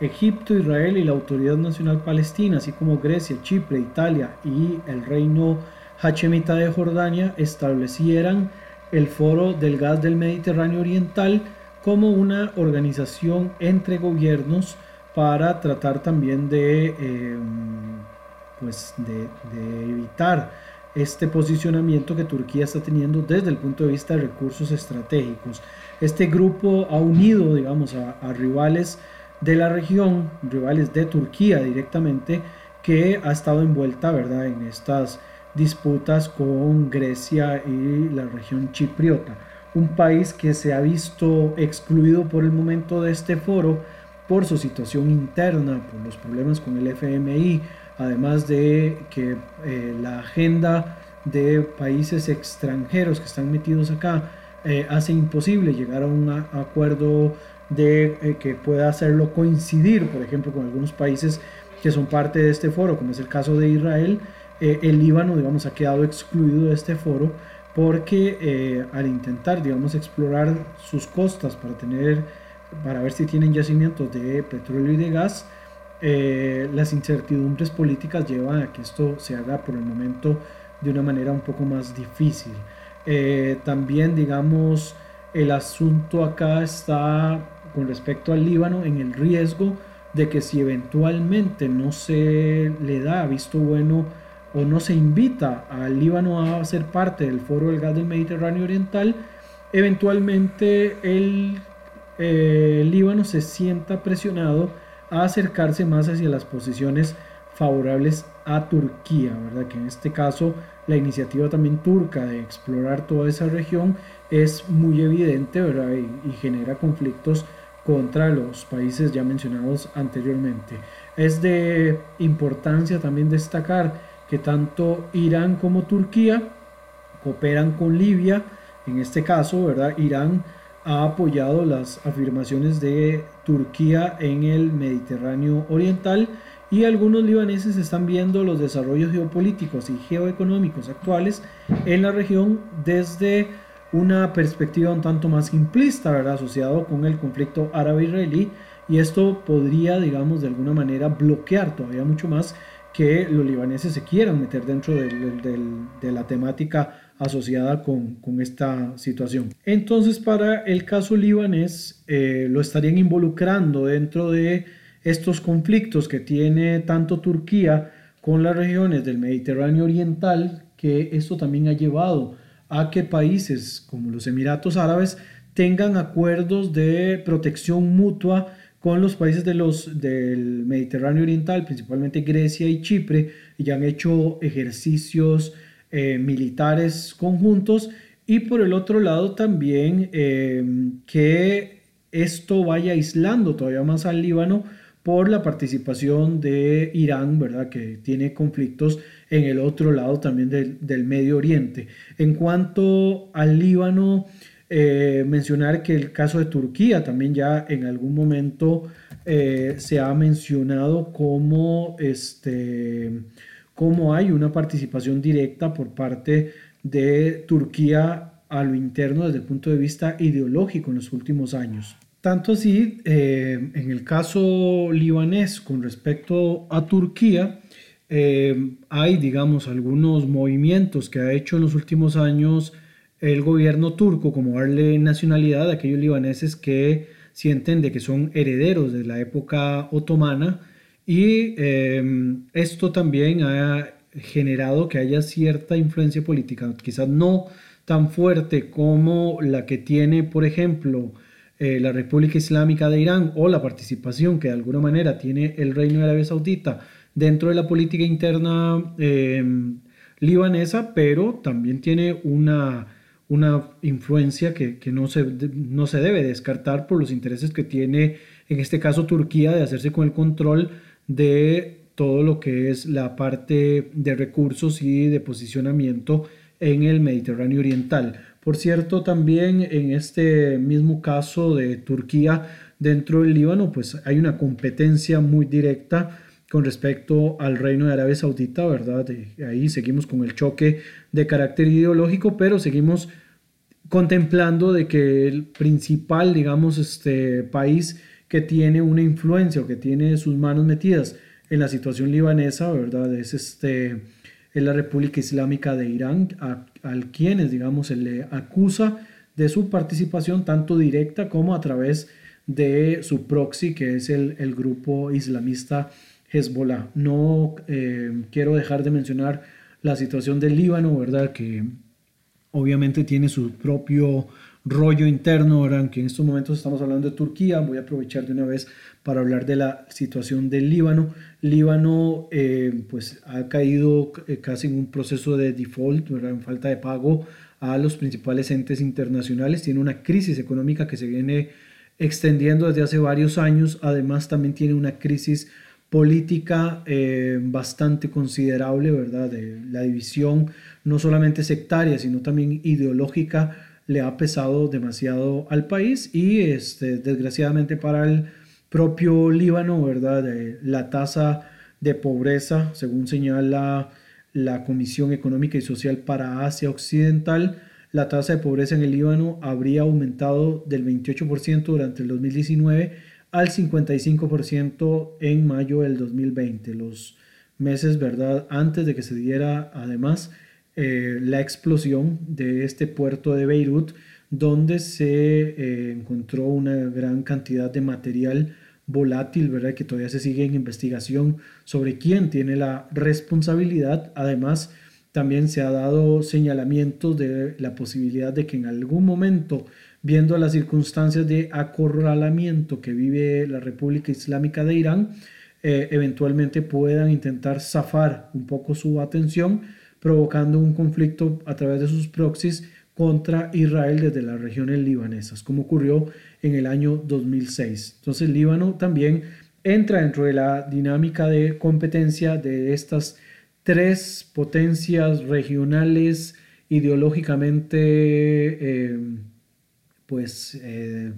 Egipto, Israel y la Autoridad Nacional Palestina, así como Grecia, Chipre, Italia y el Reino Hachemita de Jordania, establecieran el Foro del Gas del Mediterráneo Oriental, como una organización entre gobiernos para tratar también de, em, pues de, evitar este posicionamiento que Turquía está teniendo desde el punto de vista de recursos estratégicos. Este grupo ha unido, digamos, a, a rivales de la región, rivales de Turquía directamente, que ha estado envuelta, ¿verdad?, en estas disputas con Grecia y la región chipriota un país que se ha visto excluido por el momento de este foro por su situación interna, por los problemas con el FMI, además de que eh, la agenda de países extranjeros que están metidos acá eh, hace imposible llegar a un acuerdo de eh, que pueda hacerlo coincidir, por ejemplo, con algunos países que son parte de este foro, como es el caso de Israel. El Líbano, digamos, ha quedado excluido de este foro porque eh, al intentar, digamos, explorar sus costas para tener, para ver si tienen yacimientos de petróleo y de gas, eh, las incertidumbres políticas llevan a que esto se haga por el momento de una manera un poco más difícil. Eh, también, digamos, el asunto acá está con respecto al Líbano en el riesgo de que si eventualmente no se le da visto bueno o no se invita al Líbano a ser parte del Foro del Gas del Mediterráneo Oriental, eventualmente el, eh, Líbano se sienta presionado a acercarse más hacia las posiciones favorables a Turquía, ¿verdad? Que en este caso la iniciativa también turca de explorar toda esa región es muy evidente, ¿verdad? Y, genera conflictos contra los países ya mencionados anteriormente. Es de importancia también destacar que tanto Irán como Turquía cooperan con Libia, en este caso, ¿verdad? Irán ha apoyado las afirmaciones de Turquía en el Mediterráneo Oriental y algunos libaneses están viendo los desarrollos geopolíticos y geoeconómicos actuales en la región desde una perspectiva un tanto más simplista, ¿verdad? asociado con el conflicto árabe-israelí y esto podría, digamos, de alguna manera bloquear todavía mucho más que los libaneses se quieran meter dentro de la temática asociada con, esta situación. Entonces, para el caso libanés, eh, lo estarían involucrando dentro de estos conflictos que tiene tanto Turquía con las regiones del Mediterráneo Oriental, que esto también ha llevado a que países como los Emiratos Árabes tengan acuerdos de protección mutua con los países de los, del Mediterráneo Oriental, principalmente Grecia y Chipre, y han hecho ejercicios eh, militares conjuntos. Y por el otro lado también eh, que esto vaya aislando todavía más al Líbano por la participación de Irán, ¿verdad? Que tiene conflictos en el otro lado también del, Medio Oriente. En cuanto al Líbano, eh, mencionar que el caso de Turquía también ya en algún momento eh, se ha mencionado como, este, como hay una participación directa por parte de Turquía a lo interno desde el punto de vista ideológico en los últimos años. Tanto así, eh, en el caso libanés con respecto a Turquía, eh, hay, digamos, algunos movimientos que ha hecho en los últimos años el gobierno turco, como darle nacionalidad a aquellos libaneses que sienten de que son herederos de la época otomana. Y eh, esto también ha generado que haya cierta influencia política, quizás no tan fuerte como la que tiene, por ejemplo, eh, la República Islámica de Irán o la participación que de alguna manera tiene el Reino de Arabia Saudita dentro de la política interna eh, libanesa, pero también tiene una, una influencia que, no, se, no se debe descartar por los intereses que tiene, en este caso Turquía, de hacerse con el control de todo lo que es la parte de recursos y de posicionamiento en el Mediterráneo Oriental. Por cierto, también en este mismo caso de Turquía dentro del Líbano, pues hay una competencia muy directa con respecto al reino de Arabia Saudita, ¿verdad? ahí seguimos con el choque de carácter ideológico, pero seguimos contemplando de que el principal, digamos, este país que tiene una influencia o que tiene sus manos metidas en la situación libanesa, ¿verdad? Es este es la República Islámica de Irán, a, quienes, digamos, se le acusa de su participación tanto directa como a través de su proxy, que es el, grupo islamista Hezbollah. No eh, quiero dejar de mencionar la situación del Líbano, ¿verdad? Que obviamente tiene su propio rollo interno, ¿verdad? Que en estos momentos estamos hablando de Turquía. Voy a aprovechar de una vez para hablar de la situación del Líbano. Líbano eh, pues ha caído eh, casi en un proceso de default, en falta de pago a los principales entes internacionales. Tiene una crisis económica que se viene extendiendo desde hace varios años. Además también tiene una crisis política eh, bastante considerable, ¿verdad? La división no solamente sectaria, sino también ideológica le ha pesado demasiado al país y este, desgraciadamente para el propio Líbano, ¿verdad? la tasa de pobreza, según señala la Comisión Económica y Social para Asia Occidental, la tasa de pobreza en el Líbano habría aumentado del 28% durante el 2019 al 55% en mayo del 2020, los meses, ¿verdad? Antes de que se diera además eh, la explosión de este puerto de Beirut, donde se eh, encontró una gran cantidad de material volátil, ¿verdad? Que todavía se sigue en investigación sobre quién tiene la responsabilidad. Además, también se ha dado señalamientos de la posibilidad de que en algún momento, viendo las circunstancias de acorralamiento que vive la República Islámica de Irán, eh, eventualmente puedan intentar zafar un poco su atención, provocando un conflicto a través de sus proxies contra Israel desde las regiones libanesas, como ocurrió en el año 2006. Entonces Líbano también entra dentro de la dinámica de competencia de estas tres potencias regionales ideológicamente, eh, pues eh,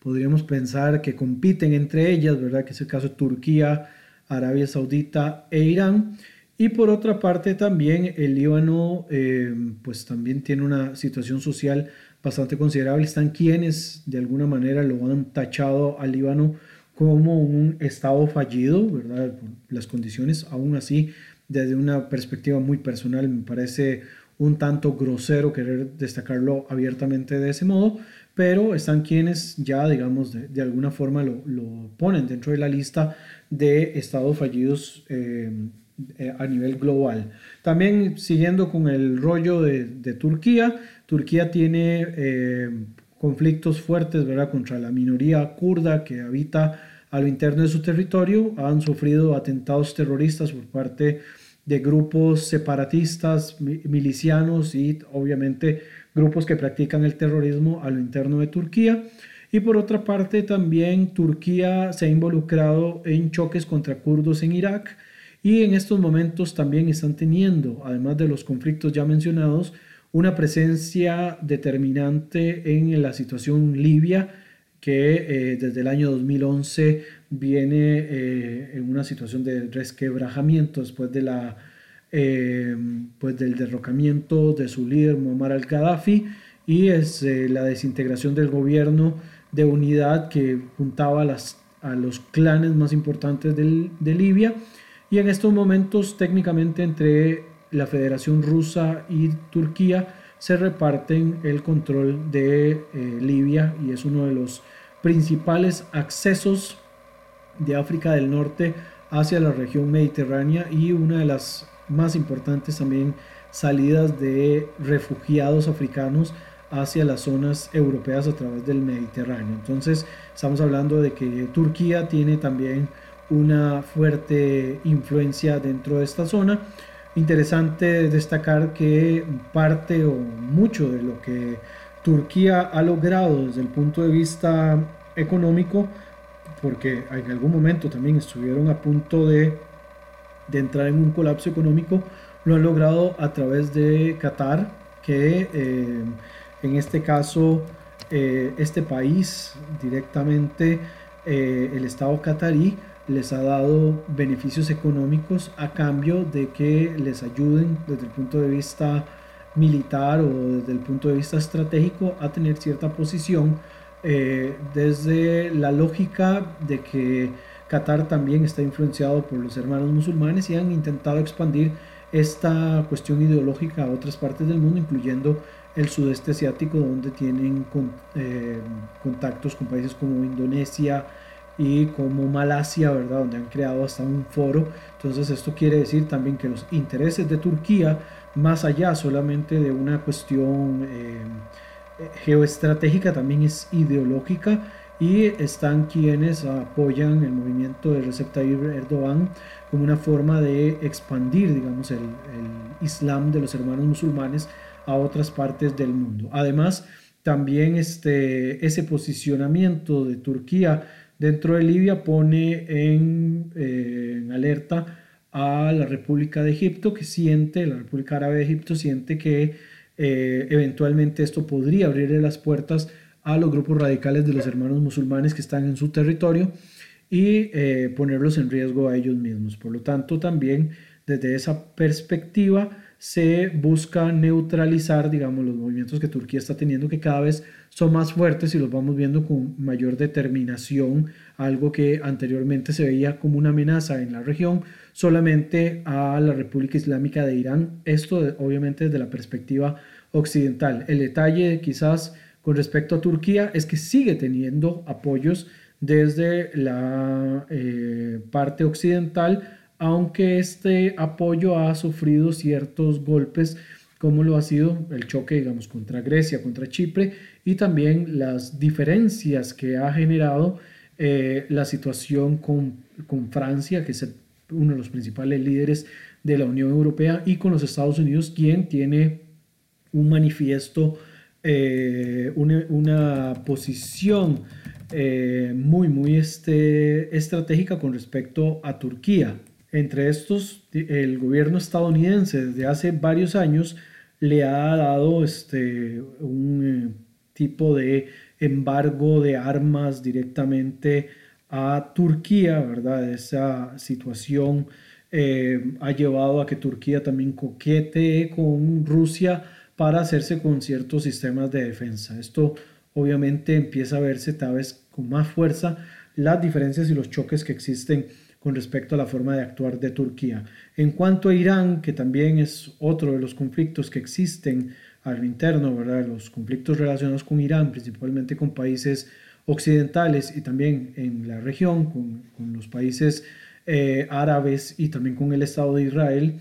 podríamos pensar que compiten entre ellas, ¿verdad? Que es el caso de Turquía, Arabia Saudita e Irán. Y por otra parte también el Líbano eh, pues también tiene una situación social bastante considerable. Están quienes de alguna manera lo han tachado al Líbano como un estado fallido, ¿verdad? las condiciones, aún así, desde una perspectiva muy personal, me parece un tanto grosero querer destacarlo abiertamente de ese modo, pero están quienes ya, digamos, de, alguna forma lo, ponen dentro de la lista de estados fallidos eh, eh, a nivel global. También siguiendo con el rollo de, Turquía, Turquía tiene eh, conflictos fuertes ¿verdad? contra la minoría kurda que habita a lo interno de su territorio, han sufrido atentados terroristas por parte de grupos separatistas, milicianos y obviamente grupos que practican el terrorismo a lo interno de Turquía. Y por otra parte también Turquía se ha involucrado en choques contra kurdos en Irak y en estos momentos también están teniendo, además de los conflictos ya mencionados, una presencia determinante en la situación libia que eh, desde el año 2011 viene eh, en una situación de resquebrajamiento después de la, eh, pues del derrocamiento de su líder Muammar al-Gaddafi y es la desintegración del gobierno de unidad que juntaba a, las, a los clanes más importantes de Libia. Y en estos momentos técnicamente entre la Federación Rusa y Turquía se reparten el control de Libia y es uno de los principales accesos de África del Norte hacia la región mediterránea y una de las más importantes también salidas de refugiados africanos hacia las zonas europeas a través del Mediterráneo. Entonces estamos hablando de que Turquía tiene también una fuerte influencia dentro de esta zona. Interesante destacar que parte o mucho de lo que Turquía ha logrado desde el punto de vista económico, porque en algún momento también estuvieron a punto de, de entrar en un colapso económico, lo han logrado a través de Qatar, que eh, en este caso eh, este país directamente, eh, el Estado qatarí, les ha dado beneficios económicos a cambio de que les ayuden desde el punto de vista militar o desde el punto de vista estratégico a tener cierta posición desde la lógica de que Qatar también está influenciado por los hermanos musulmanes y han intentado expandir esta cuestión ideológica a otras partes del mundo, incluyendo el sudeste asiático, donde tienen eh, contactos con países como Indonesia y como Malasia, ¿verdad? Donde han creado hasta un foro. Entonces esto quiere decir también que los intereses de Turquía más allá solamente de una cuestión eh, geoestratégica, también es ideológica y están quienes apoyan el movimiento de Recep Tayyip Erdogan como una forma de expandir, digamos, el, Islam de los hermanos musulmanes a otras partes del mundo. Además, también este, ese posicionamiento de Turquía dentro de Libia pone en, eh, alerta a la República de Egipto, que siente, la República Árabe de Egipto siente que eh, eventualmente esto podría abrirle las puertas a los grupos radicales de los hermanos musulmanes que están en su territorio y eh, ponerlos en riesgo a ellos mismos. Por lo tanto, también desde esa perspectiva se busca neutralizar, digamos, los movimientos que Turquía está teniendo, que cada vez son más fuertes y los vamos viendo con mayor determinación, algo que anteriormente se veía como una amenaza en la región, solamente a la República Islámica de Irán. Esto obviamente desde la perspectiva occidental. El detalle quizás con respecto a Turquía es que sigue teniendo apoyos desde la eh, parte occidental, aunque este apoyo ha sufrido ciertos golpes como lo ha sido el choque, digamos, contra Grecia, contra Chipre, y también las diferencias que ha generado eh, la situación con, con, Francia, que es uno de los principales líderes de la Unión Europea, y con los Estados Unidos, quien tiene un manifiesto, eh, una, posición eh, muy, muy este, estratégica con respecto a Turquía. Entre estos, el gobierno estadounidense desde hace varios años le ha dado este, un tipo de embargo de armas directamente a Turquía, ¿verdad? Esa situación eh, ha llevado a que Turquía también coquete con Rusia para hacerse con ciertos sistemas de defensa. Esto obviamente empieza a verse cada vez con más fuerza las diferencias y los choques que existen con respecto a la forma de actuar de Turquía. En cuanto a Irán, que también es otro de los conflictos que existen al interno, ¿verdad? Los conflictos relacionados con Irán, principalmente con países occidentales y también en la región, con, con los países eh, árabes y también con el Estado de Israel.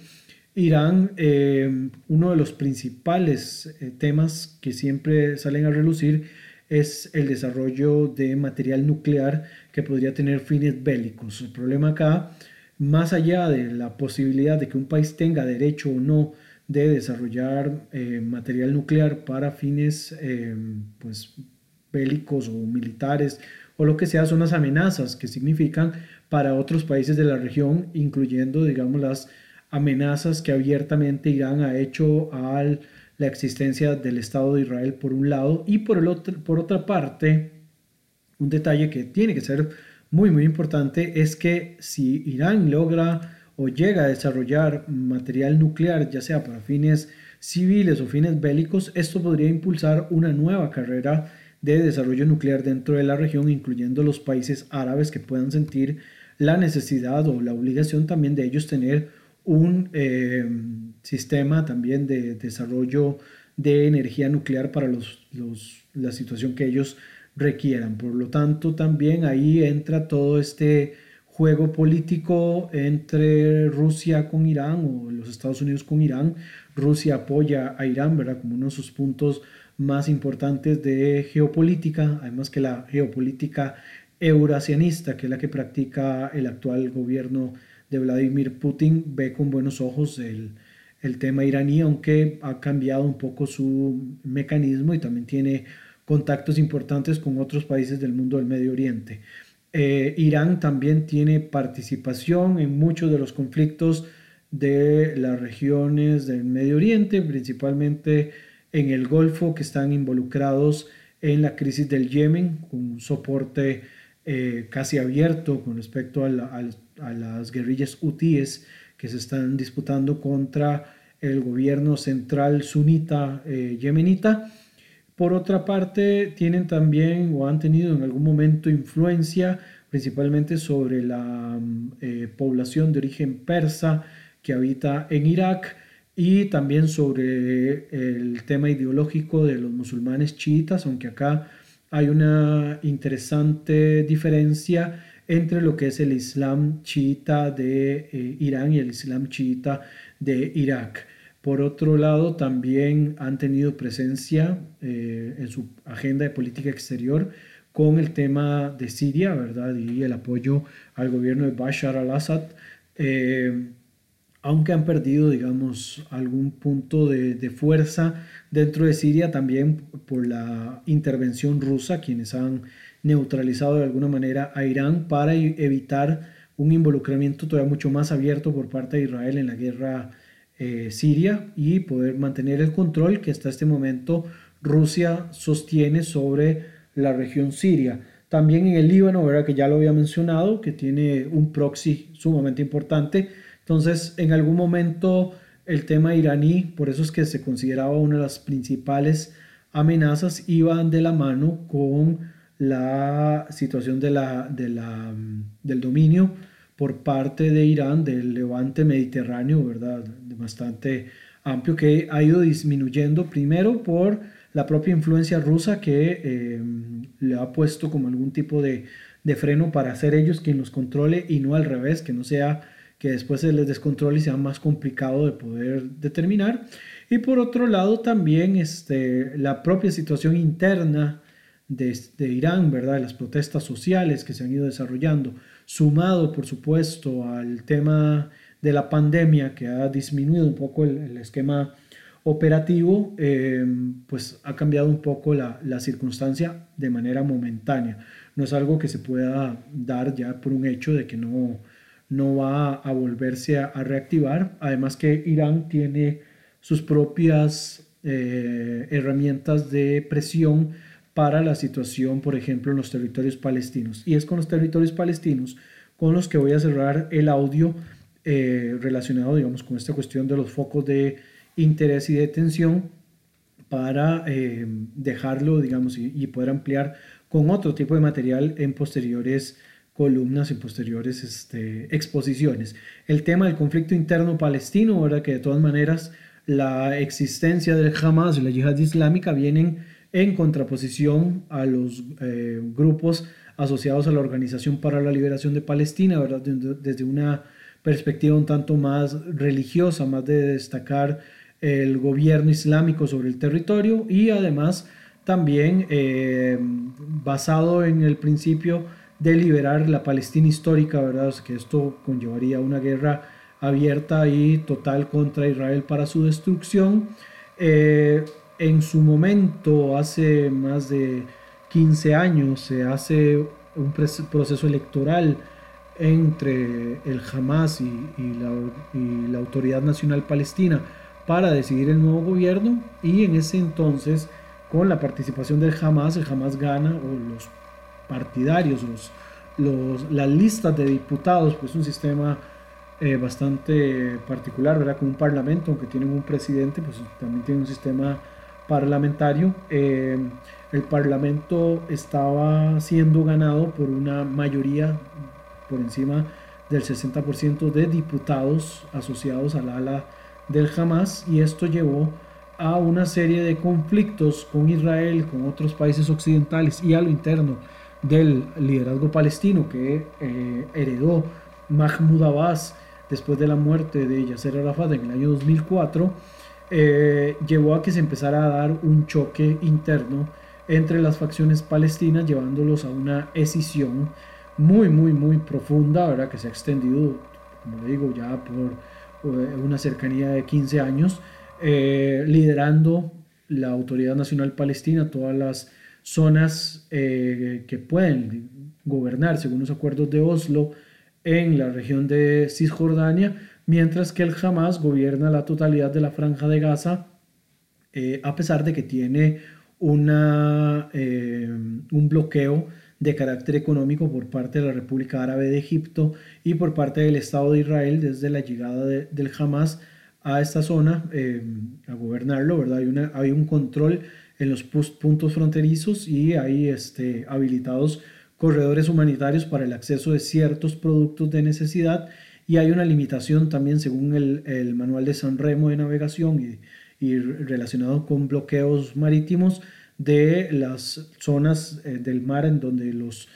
Irán, eh, uno de los principales eh, temas que siempre salen a relucir es el desarrollo de material nuclear que podría tener fines bélicos. El problema acá, más allá de la posibilidad de que un país tenga derecho o no de desarrollar eh, material nuclear para fines pues, bélicos o militares o lo que sea, son las amenazas que significan para otros países de la región, incluyendo, digamos, las amenazas que abiertamente Irán ha hecho a la existencia del Estado de Israel por un lado y por, el otro, por otra parte, un detalle que tiene que ser muy, muy importante es que si Irán logra o llega a desarrollar material nuclear, ya sea para fines civiles o fines bélicos, esto podría impulsar una nueva carrera de desarrollo nuclear dentro de la región, incluyendo los países árabes que puedan sentir la necesidad o la obligación también de ellos tener un eh, sistema también de desarrollo de energía nuclear para los, la situación que ellos requieran. Por lo tanto, también ahí entra todo este juego político entre Rusia con Irán o los Estados Unidos con Irán. Rusia apoya a Irán, ¿verdad? Como uno de sus puntos más importantes de geopolítica, además que la geopolítica eurasianista, que es la que practica el actual gobierno de Vladimir Putin, ve con buenos ojos el, el tema iraní, aunque ha cambiado un poco su mecanismo y también tiene contactos importantes con otros países del mundo del Medio Oriente. Eh, Irán también tiene participación en muchos de los conflictos de las regiones del Medio Oriente, principalmente en el Golfo, que están involucrados en la crisis del Yemen, con un soporte eh, casi abierto con respecto a, las guerrillas hutíes que se están disputando contra el gobierno central sunita eh, yemenita. Por otra parte, tienen también o han tenido en algún momento influencia principalmente sobre la mm, eh, población de origen persa que habita en Irak y también sobre el tema ideológico de los musulmanes chiitas, aunque acá hay una interesante diferencia entre lo que es el Islam chiita de eh, Irán y el Islam chiita de Irak. Por otro lado, también han tenido presencia eh, en su agenda de política exterior con el tema de Siria, ¿verdad? Y el apoyo al gobierno de Bashar al-Assad, eh, aunque han perdido, digamos, algún punto de, de, fuerza dentro de Siria, también por la intervención rusa, quienes han neutralizado de alguna manera a Irán para evitar un involucramiento todavía mucho más abierto por parte de Israel en la guerra eh, Siria y poder mantener el control que hasta este momento Rusia sostiene sobre la región siria. También en el Líbano, ¿verdad? que ya lo había mencionado, que tiene un proxy sumamente importante. Entonces, en algún momento el tema iraní, por eso es que se consideraba una de las principales amenazas, iban de la mano con la situación de la, de la, del dominio por parte de Irán del levante mediterráneo, ¿verdad? Bastante amplio que ha ido disminuyendo primero por la propia influencia rusa que eh, le ha puesto como algún tipo de, de, freno para ser ellos quien los controle y no al revés, que no sea que después se les descontrole y sea más complicado de poder determinar. Y por otro lado también este, la propia situación interna de, Irán, ¿verdad? Las protestas sociales que se han ido desarrollando, sumado, por supuesto, al tema de la pandemia que ha disminuido un poco el, esquema operativo, eh, pues ha cambiado un poco la, la, circunstancia de manera momentánea. No es algo que se pueda dar ya por un hecho de que no, no va a volverse a, reactivar. Además que Irán tiene sus propias eh, herramientas de presión para la situación, por ejemplo, en los territorios palestinos. Y es con los territorios palestinos con los que voy a cerrar el audio eh, relacionado, digamos, con esta cuestión de los focos de interés y de tensión para eh, dejarlo, digamos, y, poder ampliar con otro tipo de material en posteriores columnas y posteriores este, exposiciones. El tema del conflicto interno palestino, ¿verdad? que de todas maneras la existencia del Hamas y la yihad islámica vienen en contraposición a los eh, grupos asociados a la Organización para la Liberación de Palestina, ¿verdad? desde una perspectiva un tanto más religiosa, más de destacar el gobierno islámico sobre el territorio y además también eh, basado en el principio de liberar la Palestina histórica, ¿verdad? que esto conllevaría una guerra abierta y total contra Israel para su destrucción. Eh, en su momento, hace más de 15 años, se hace un proceso electoral entre el Hamas y, la, Autoridad Nacional Palestina para decidir el nuevo gobierno y en ese entonces con la participación del Hamas, el Hamas gana o los partidarios, los, las listas de diputados, pues un sistema eh, bastante particular, ¿verdad? Con un parlamento, aunque tienen un presidente, pues también tiene un sistema parlamentario. Eh, el parlamento estaba siendo ganado por una mayoría por encima del 60% de diputados asociados al ala del Hamas y esto llevó a una serie de conflictos con Israel, con otros países occidentales y a lo interno del liderazgo palestino que eh, heredó Mahmoud Abbas después de la muerte de Yasser Arafat en el año 2004 eh, llevó a que se empezara a dar un choque interno entre las facciones palestinas, llevándolos a una escisión muy, muy, muy profunda, ¿verdad? que se ha extendido, como digo, ya por eh, una cercanía de 15 años, eh, liderando la Autoridad Nacional Palestina, todas las zonas que pueden gobernar según los acuerdos de Oslo en la región de Cisjordania, mientras que el Hamas gobierna la totalidad de la franja de Gaza, eh, a pesar de que tiene una, eh, un bloqueo de carácter económico por parte de la República Árabe de Egipto y por parte del Estado de Israel desde la llegada del Hamas a esta zona eh, a gobernarlo, ¿verdad? Hay, una, hay un control en los puntos fronterizos y hay este, habilitados corredores humanitarios para el acceso de ciertos productos de necesidad y hay una limitación también según el, manual de San Remo de navegación y, relacionado con bloqueos marítimos de las zonas eh, del mar en donde los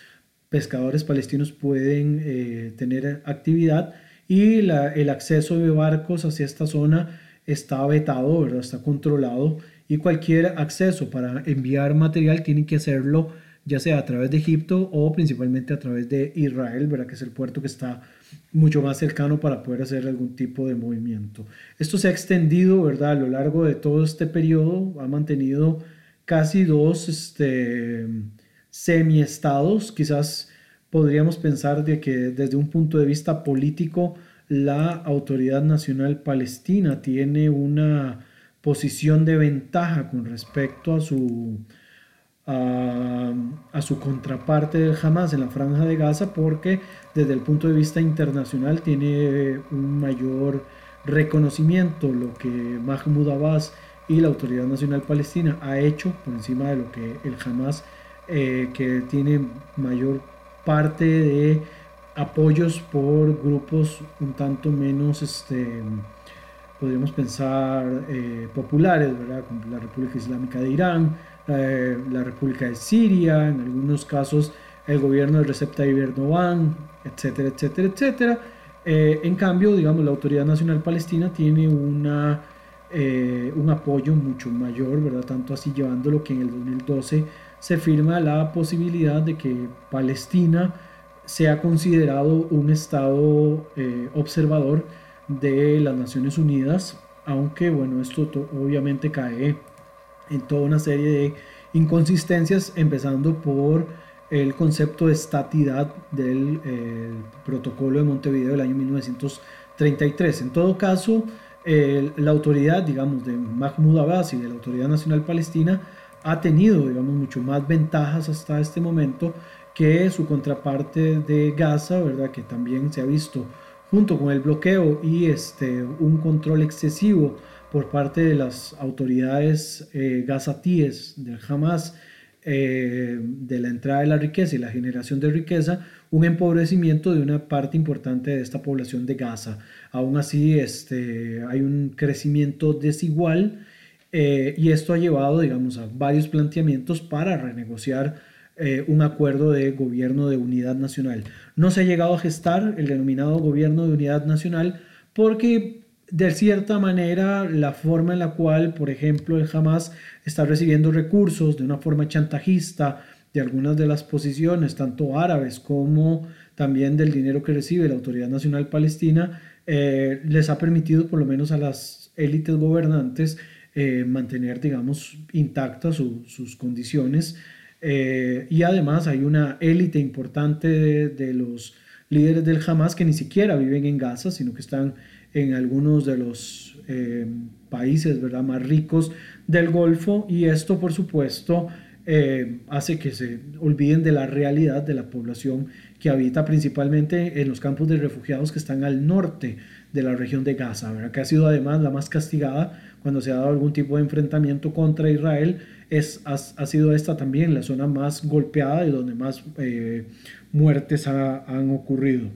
pescadores palestinos pueden eh, tener actividad y el acceso de barcos hacia esta zona está vetado, ¿verdad? está controlado y cualquier acceso para enviar material tiene que hacerlo ya sea a través de Egipto o principalmente a través de Israel, ¿verdad? que es el puerto que está mucho más cercano para poder hacer algún tipo de movimiento. Esto se ha extendido, ¿verdad? A lo largo de todo este periodo, ha mantenido casi dos este, semi-estados. Quizás podríamos pensar de que desde un punto de vista político, la Autoridad Nacional Palestina tiene una posición de ventaja con respecto a su a, su contraparte del Hamas en la franja de Gaza porque desde el punto de vista internacional tiene un mayor reconocimiento lo que Mahmoud Abbas y la Autoridad Nacional Palestina ha hecho por encima de lo que el Hamas eh, que tiene mayor parte de apoyos por grupos un tanto menos este, podríamos pensar eh, populares, ¿verdad? como la República Islámica de Irán, eh, la República de Siria, en algunos casos el gobierno de Recep Tayyip Erdogan, etcétera, etcétera, etcétera. Eh, en cambio, digamos, la Autoridad Nacional Palestina tiene una, eh, un apoyo mucho mayor, ¿verdad? Tanto así llevándolo que en el 2012 se firma la posibilidad de que Palestina sea considerado un Estado observador de las Naciones Unidas, aunque bueno, esto obviamente cae en toda una serie de inconsistencias, empezando por el concepto de estatidad del eh, protocolo de Montevideo del año 1933. En todo caso, la autoridad, digamos, de Mahmoud Abbas y de la Autoridad Nacional Palestina ha tenido, digamos, mucho más ventajas hasta este momento que su contraparte de Gaza, ¿verdad? Que también se ha visto junto con el bloqueo y este, un control excesivo por parte de las autoridades eh, gazatíes del Hamas eh, de la entrada de la riqueza y la generación de riqueza, un empobrecimiento de una parte importante de esta población de Gaza. Aún así, este, hay un crecimiento desigual eh, y esto ha llevado, digamos, a varios planteamientos para renegociar eh, un acuerdo de gobierno de unidad nacional. No se ha llegado a gestar el denominado gobierno de unidad nacional porque de cierta manera la forma en la cual, por ejemplo, el Hamas está recibiendo recursos de una forma chantajista de algunas de las posiciones, tanto árabes como también del dinero que recibe la Autoridad Nacional Palestina, eh, les ha permitido por lo menos a las élites gobernantes eh, mantener, digamos, intactas sus condiciones. Eh, y además hay una élite importante de, de los líderes del Hamas que ni siquiera viven en Gaza, sino que están en algunos de los eh, países ¿verdad? más ricos del Golfo y esto por supuesto eh, hace que se olviden de la realidad de la población que habita principalmente en los campos de refugiados que están al norte de la región de Gaza, ¿verdad? que ha sido además la más castigada cuando se ha dado algún tipo de enfrentamiento contra Israel, es, ha, sido esta también la zona más golpeada y donde más eh, muertes han ocurrido.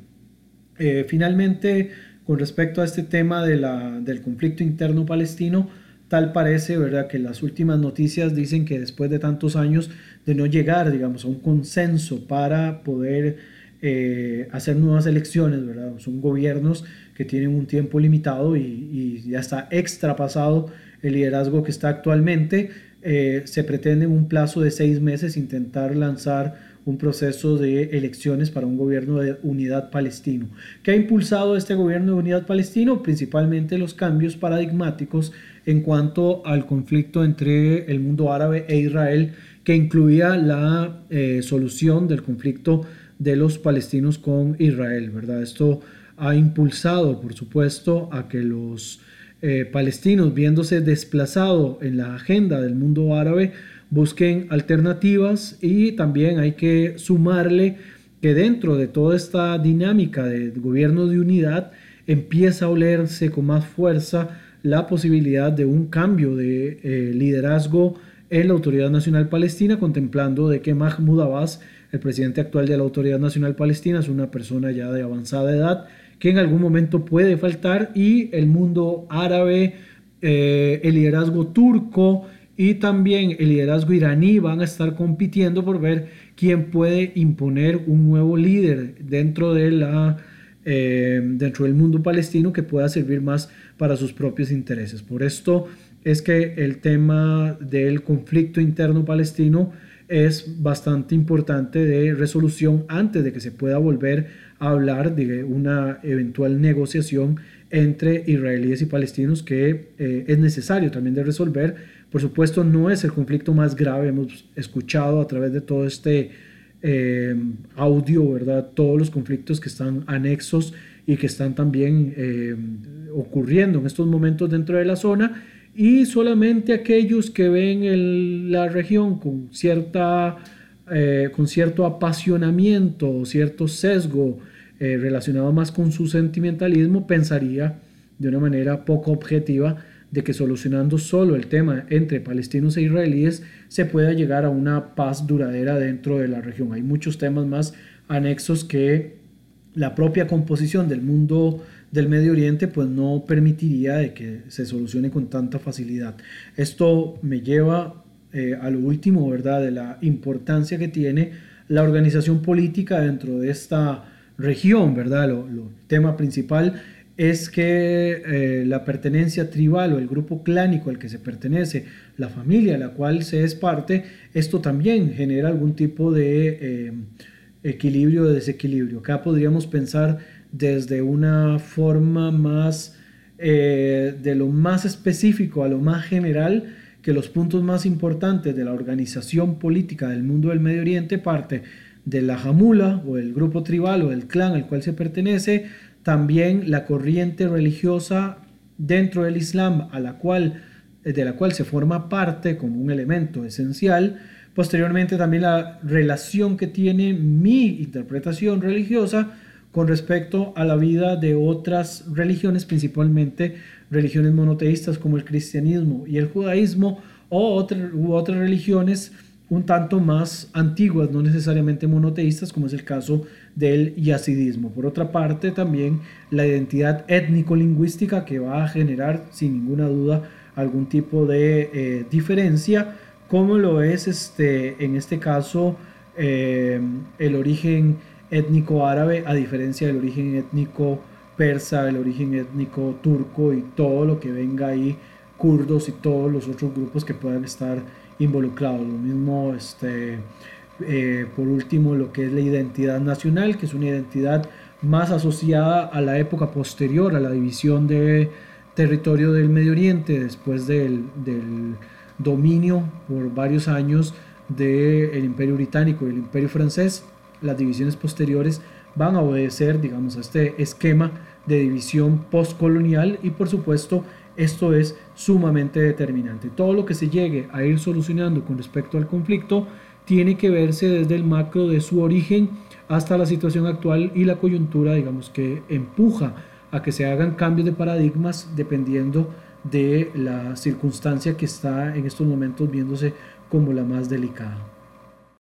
finalmente, con respecto a este tema de la, del conflicto interno palestino, tal parece, ¿verdad?, que las últimas noticias dicen que después de tantos años de no llegar, digamos, a un consenso para poder eh, hacer nuevas elecciones, ¿verdad? Son gobiernos que tienen un tiempo limitado y, ya está extrapasado el liderazgo que está actualmente. Eh, se pretende en un plazo de seis meses intentar lanzar un proceso de elecciones para un gobierno de unidad palestino. ¿Qué ha impulsado este gobierno de unidad palestino? Principalmente los cambios paradigmáticos en cuanto al conflicto entre el mundo árabe e Israel, que incluía la eh, solución del conflicto de los palestinos con Israel, ¿verdad? Esto ha impulsado, por supuesto, a que los eh, palestinos, viéndose desplazados en la agenda del mundo árabe, busquen alternativas y también hay que sumarle que dentro de toda esta dinámica de gobierno de unidad empieza a olerse con más fuerza la posibilidad de un cambio de eh, liderazgo en la Autoridad Nacional Palestina, contemplando de que Mahmoud Abbas, el presidente actual de la Autoridad Nacional Palestina, es una persona ya de avanzada edad que en algún momento puede faltar y el mundo árabe, eh, el liderazgo turco, y también el liderazgo iraní van a estar compitiendo por ver quién puede imponer un nuevo líder dentro, de la, eh, dentro del mundo palestino que pueda servir más para sus propios intereses. Por esto es que el tema del conflicto interno palestino es bastante importante de resolución antes de que se pueda volver a hablar de una eventual negociación entre israelíes y palestinos que eh, es necesario también de resolver por supuesto, no es el conflicto más grave. Hemos escuchado a través de todo este eh, audio, ¿verdad? Todos los conflictos que están anexos y que están también eh, ocurriendo en estos momentos dentro de la zona. Y solamente aquellos que ven la región con, cierta, eh, con cierto apasionamiento cierto sesgo relacionado más con su sentimentalismo pensaría de una manera poco objetiva de que solucionando solo el tema entre palestinos e israelíes se pueda llegar a una paz duradera dentro de la región. Hay muchos temas más anexos que la propia composición del mundo del Medio Oriente pues no permitiría de que se solucione con tanta facilidad. Esto me lleva eh, a lo último, ¿verdad?, de la importancia que tiene la organización política dentro de esta región, ¿verdad? Lo, lo tema principal es que eh, la pertenencia tribal o el grupo clánico al que se pertenece, la familia a la cual se es parte, esto también genera algún tipo de eh, equilibrio o desequilibrio. Acá podríamos pensar desde una forma más eh, de lo más específico a lo más general, que los puntos más importantes de la organización política del mundo del Medio Oriente parte de la jamula o el grupo tribal o el clan al cual se pertenece, también la corriente religiosa dentro del Islam a la cual, eh, de la cual se forma parte como un elemento esencial, posteriormente también la relación que tiene mi interpretación religiosa con respecto a la vida de otras religiones, principalmente religiones monoteístas como el cristianismo y el judaísmo o otras, u otras religiones un tanto más antiguas, no necesariamente monoteístas, como es el caso del yazidismo. Por otra parte, también la identidad étnico-lingüística que va a generar, sin ninguna duda, algún tipo de eh, diferencia, como lo es este, en este caso eh, el origen étnico árabe, a diferencia del origen étnico persa, el origen étnico turco y todo lo que venga ahí, kurdos y todos los otros grupos que puedan estar involucrados. Lo mismo, este, eh, por último, lo que es la identidad nacional, que es una identidad más asociada a la época posterior a la división de territorio del Medio Oriente, después del, dominio por varios años del Imperio Británico y el Imperio Francés. Las divisiones posteriores van a obedecer, digamos, a este esquema de división postcolonial y por supuesto esto es sumamente determinante. Todo lo que se llegue a ir solucionando con respecto al conflicto tiene que verse desde el macro de su origen hasta la situación actual y la coyuntura, digamos, que empuja a que se hagan cambios de paradigmas dependiendo de la circunstancia que está en estos momentos viéndose como la más delicada.